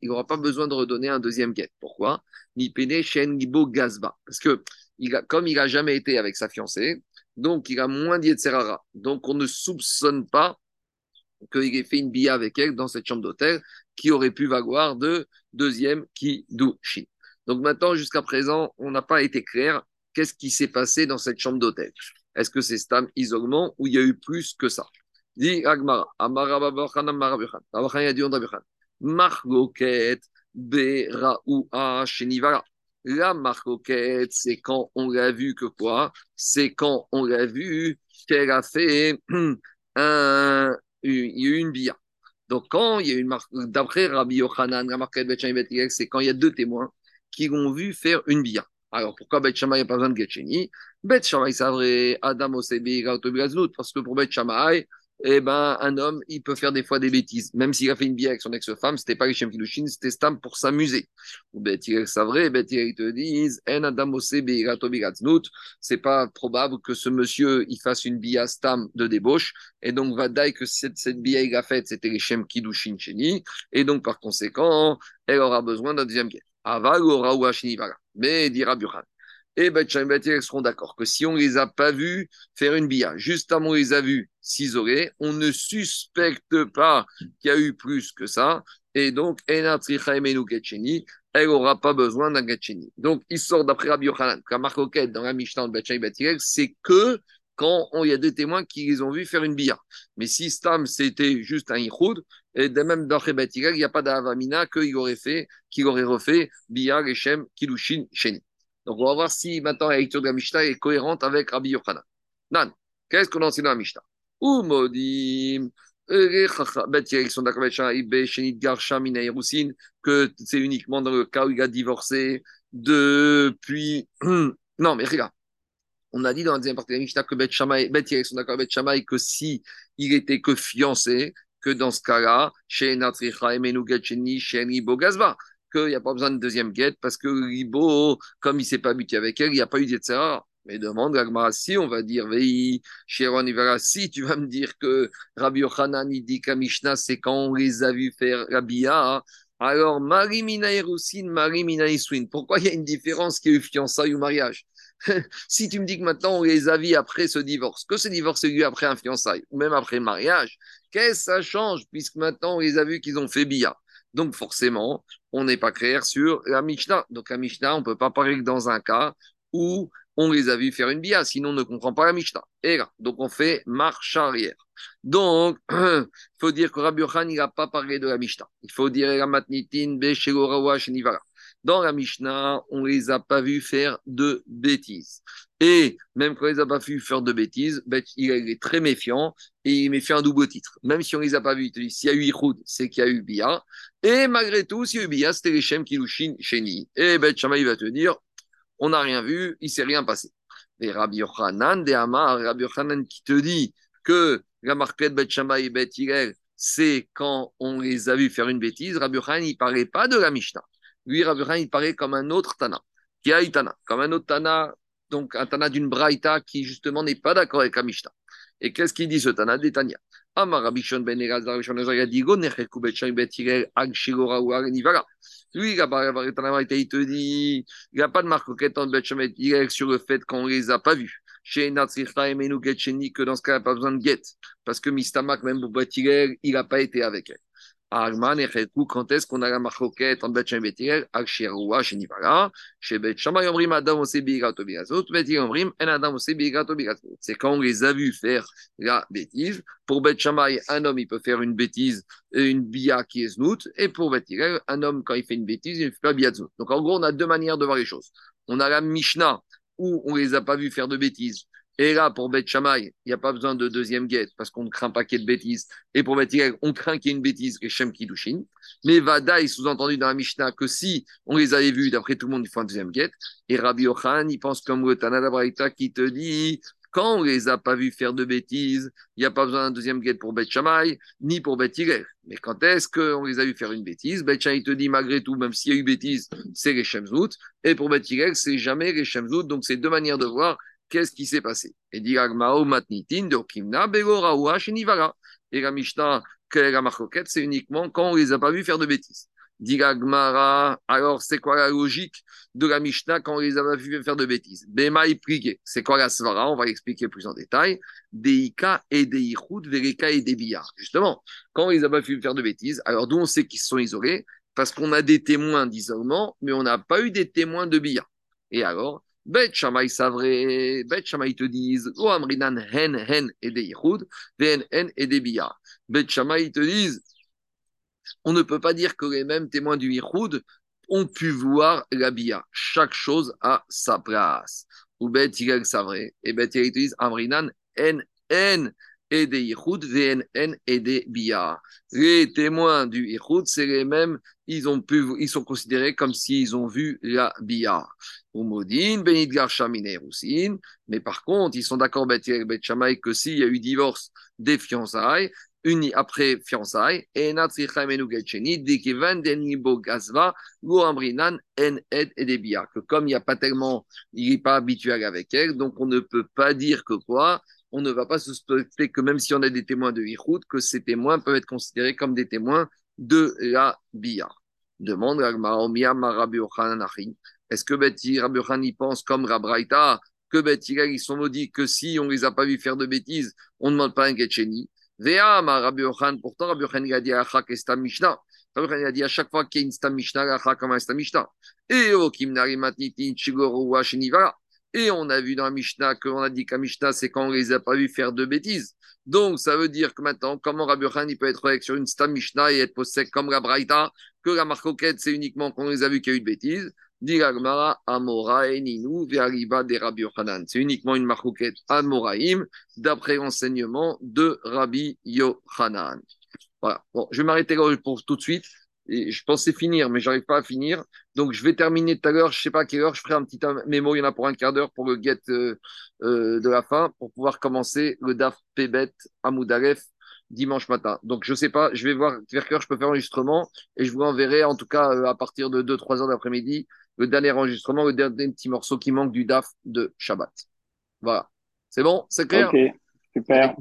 Speaker 1: Il n'aura pas besoin de redonner un deuxième guet. Pourquoi? Ni Pene Shen Gazba. Parce que, il a, comme il n'a jamais été avec sa fiancée, donc il a moins d'Yetzerara. Donc, on ne soupçonne pas qu'il ait fait une bia avec elle dans cette chambre d'hôtel qui aurait pu valoir de deuxième Kidushi. Donc maintenant, jusqu'à présent, on n'a pas été clair. Qu'est-ce qui s'est passé dans cette chambre d'hôtel? Est-ce que c'est Stam isolement ou il y a eu plus que ça? Dit Agmara, Amara Marloket Beraoua Shenivala. La marloquette, c'est quand on l'a vu que quoi? C'est quand on l'a vu qu'elle a fait un, eu une bia. Donc, quand il y a une d'après Rabbi Yochanan, la marquette c'est quand il y a deux témoins qui l'ont vu faire une bia. Alors pourquoi Beth Shammai n'a pas besoin de Getcheni Beth Shammai, c'est vrai, Adam Osebi, parce que pour Beth Shammai, eh ben, un homme, il peut faire des fois des bêtises. Même s'il a fait une bia avec son ex-femme, c'était pas Shem Kiddushin, c'était Stam pour s'amuser. Ou Beth c'est vrai, Beth ils te disent, En Adam c'est pas probable que ce monsieur, il fasse une bia Stam de débauche. Et donc, va dire que cette, cette bia, il a faite, c'était Shem Kiddushin Cheni. Et donc, par conséquent, elle aura besoin d'un deuxième guet. Aval ou Mais dira Burhan. Et Bet ils seront d'accord que si on ne les a pas vus faire une bia, juste avant on les a vus s'isoler, on ne suspecte pas qu'il y a eu plus que ça. Et donc, elle n'aura pas besoin d'un Getcheni. Donc, il sort d'après Rabbi Yochanan, la marque dans la Mishnah de Bet c'est que quand il y a des témoins qui les ont vus faire une bia. Mais si Stam, c'était juste un Ihoud, et même dans il n'y a pas d'Avamina qu'il aurait fait, qu'il aurait refait bia, Geshem, Kilushin, Sheni. Donc on va voir si maintenant la lecture de la Mishnah est cohérente avec Rabbi Yochanan. Nan, qu'est-ce qu'on enseigne dans la Mishnah? Umodim, d'accord que c'est uniquement dans le cas où il a divorcé depuis. non, mais regarde, on a dit dans la deuxième partie de la Mishnah que Bet Shammai, sont d'accord avec Bet que si il était que fiancé, que dans ce cas-là, chez Natricha Emenu Getcheni, chez qu'il n'y a pas besoin de deuxième guette parce que Ribo, comme il ne s'est pas habitué avec elle, il n'y a pas eu d'Yetzera. Mais demande Gagmara, si on va dire, Vei, Sharon si tu vas me dire que Rabbi Yochanan, il dit Mishnah, c'est quand on les a vus faire Rabia, alors Marimina Erusin, Marimina Iswin. Pourquoi il y a une différence qui est eu fiançailles ou mariage? Si tu me dis que maintenant on les a vus après ce divorce, que ce divorce est eu après un fiançailles ou même après mariage, qu'est-ce que ça change puisque maintenant on les a vus qu'ils ont fait bia? Donc forcément, on n'est pas clair sur la Mishnah. Donc la Mishnah, on ne peut pas parler que dans un cas où on les a vus faire une bia, sinon on ne comprend pas la Mishnah. Et là, donc on fait marche arrière. Donc, il faut dire que Rabbi Yohan, il n'a pas parlé de la Mishnah. Il faut dire la matnitin, Nivara. Dans la Mishnah, on ne les a pas vus faire de bêtises. Et même quand on les a pas vus faire de bêtises, ben, il est très méfiant et il fait un double titre. Même si on ne les a pas vus, il s'il y a eu Ihoud, c'est qu'il y a eu Bia. Et malgré tout, s'il y a eu Bia, c'était les Shem Kilushin Sheni. Et Bet il va te dire on n'a rien vu, il ne s'est rien passé. Et Rabbi Yochanan de Amar, Rabbi Yochanan qui te dit que la marquette Bet et Bet c'est quand on les a vus faire une bêtise. Rabbi Yochanan, il ne parlait pas de la Mishnah. Lui, il paraît comme un autre Tana, qui a Tana, comme un autre Tana, donc un Tana d'une Braïta qui justement n'est pas d'accord avec la Et qu'est-ce qu'il dit ce Tana Tanya Amarabishon ben Elazar, il a dit Lui, il te dit, il n'y a pas de marque en Bet sur le fait qu'on ne les a pas vus. Chez Natsirta et que dans ce cas, il n'y a pas besoin de guet. Parce que Mistamak, même pour Bet il n'a pas été avec elle. Arman et quand est-ce qu'on a la marcoquette en Betchem Betirel, Akshirua, chez Nivara, chez Betchama, Yomrim, Adam, Osebigato, Bigazot, Betir, Yomrim, En Adam, Osebigato, Bigazot. C'est quand on les a vus faire la bêtise. Pour Betchamay, un homme, il peut faire une bêtise, une bia qui est znout, et pour Betirel, un homme, quand il fait une bêtise, il ne fait pas bia znout. Donc en gros, on a deux manières de voir les choses. On a la Mishnah, où on les a pas vus faire de bêtises. Et là, pour Beth Shammai, il n'y a pas besoin de deuxième guette parce qu'on ne craint pas qu'il y ait de bêtises. Et pour Beth on craint qu'il y ait une bêtise, que Shem Kiddushin. Mais Vada, il sous-entendu dans la Mishnah que si on les avait vus, d'après tout le monde, il faut un deuxième guette. Et Rabbi Ochan, il pense comme le Tanada qui te dit quand on les a pas vus faire de bêtises, il n'y a pas besoin d'un deuxième guette pour Beth Shammai, ni pour Beth Mais quand est-ce qu'on les a vus faire une bêtise? Beth Shammai te dit malgré tout, même s'il y a eu bêtise, c'est les Shemzout. Et pour Beth c'est jamais les Shemzout. Donc c'est deux manières de voir qu'est-ce qui s'est passé? Et dit matnitin Et la Mishnah, la marcoquette, c'est uniquement quand on les a pas vus faire de bêtises. Dit alors c'est quoi la logique de la Mishnah quand on les a pas vus faire de bêtises? Bema c'est quoi la svara? On va l'expliquer plus en détail. Deika et Deichut, Vereka et Debia. Justement, quand on les a pas vus faire de bêtises, alors d'où on sait qu'ils sont isolés? Parce qu'on a des témoins d'isolement, mais on n'a pas eu des témoins de Bia. Et alors, Bet Shammai savre, Bet Shammai te disent, O Amrinan hen hen et des ven hen et des Bia. Bet Shammai te disent, on ne peut pas dire que les mêmes témoins du Yichud ont pu voir la Bia. Chaque chose a sa place. Ou Bet Yigel savre, et Bet Yigel te disent, Amrinan hen hen et des Yichud, VNN et des. Les témoins du Yichud, c'est les mêmes, ils, ont pu, ils sont considérés comme s'ils ont vu la Bia. Umodin, Benidgar Shamine mais par contre, ils sont d'accord Bet que s'il y a eu divorce des fiançailles, unis après fiançailles, et. Que comme il n'y a pas tellement, il n'est pas habitué avec elle, donc on ne peut pas dire que quoi on ne va pas suspecter que même si on a des témoins de Yichud, que ces témoins peuvent être considérés comme des témoins de la Bia. Demande Est-ce que Betty Rabbi y pense comme Rabraïta que Betty ils sont maudits que si on ne les a pas vus faire de bêtises, on ne demande pas un Getcheni Vea Rabbi pourtant Rabbi il a dit à Chak Estam Mishnah? Rabbi a dit à chaque fois qu'il y a une Stam Mishnah, comme un Stam Mishnah. Et au Kimnari Matnitin Chigoru Washinivala. Et on a vu dans la Mishnah qu'on a dit qu'à Mishnah, c'est quand on les a pas vus faire de bêtises. Donc, ça veut dire que maintenant, comment Rabbi Khan, il peut être avec sur une Stam Mishnah et être possède comme la Braïta, que la marcoquette, c'est uniquement quand on les a vus qu'il y a eu de bêtises? De Rabbi C'est uniquement une marcoquette Amoraim, d'après l'enseignement de Rabbi Yochanan. Voilà. Bon, je vais m'arrêter là pour tout de suite je pensais finir, mais j'arrive pas à finir. Donc, je vais terminer tout à l'heure. Je sais pas à quelle heure. Je ferai un petit mémo. Il y en a pour un quart d'heure pour le get euh, euh, de la fin, pour pouvoir commencer le DAF Pebet à Moudalef dimanche matin. Donc, je sais pas. Je vais voir vers quelle heure je peux faire l'enregistrement et je vous enverrai, en tout cas, euh, à partir de 2-3 heures d'après-midi, le dernier enregistrement, le dernier petit morceau qui manque du DAF de Shabbat. Voilà. C'est bon? C'est clair?
Speaker 2: Ok, super.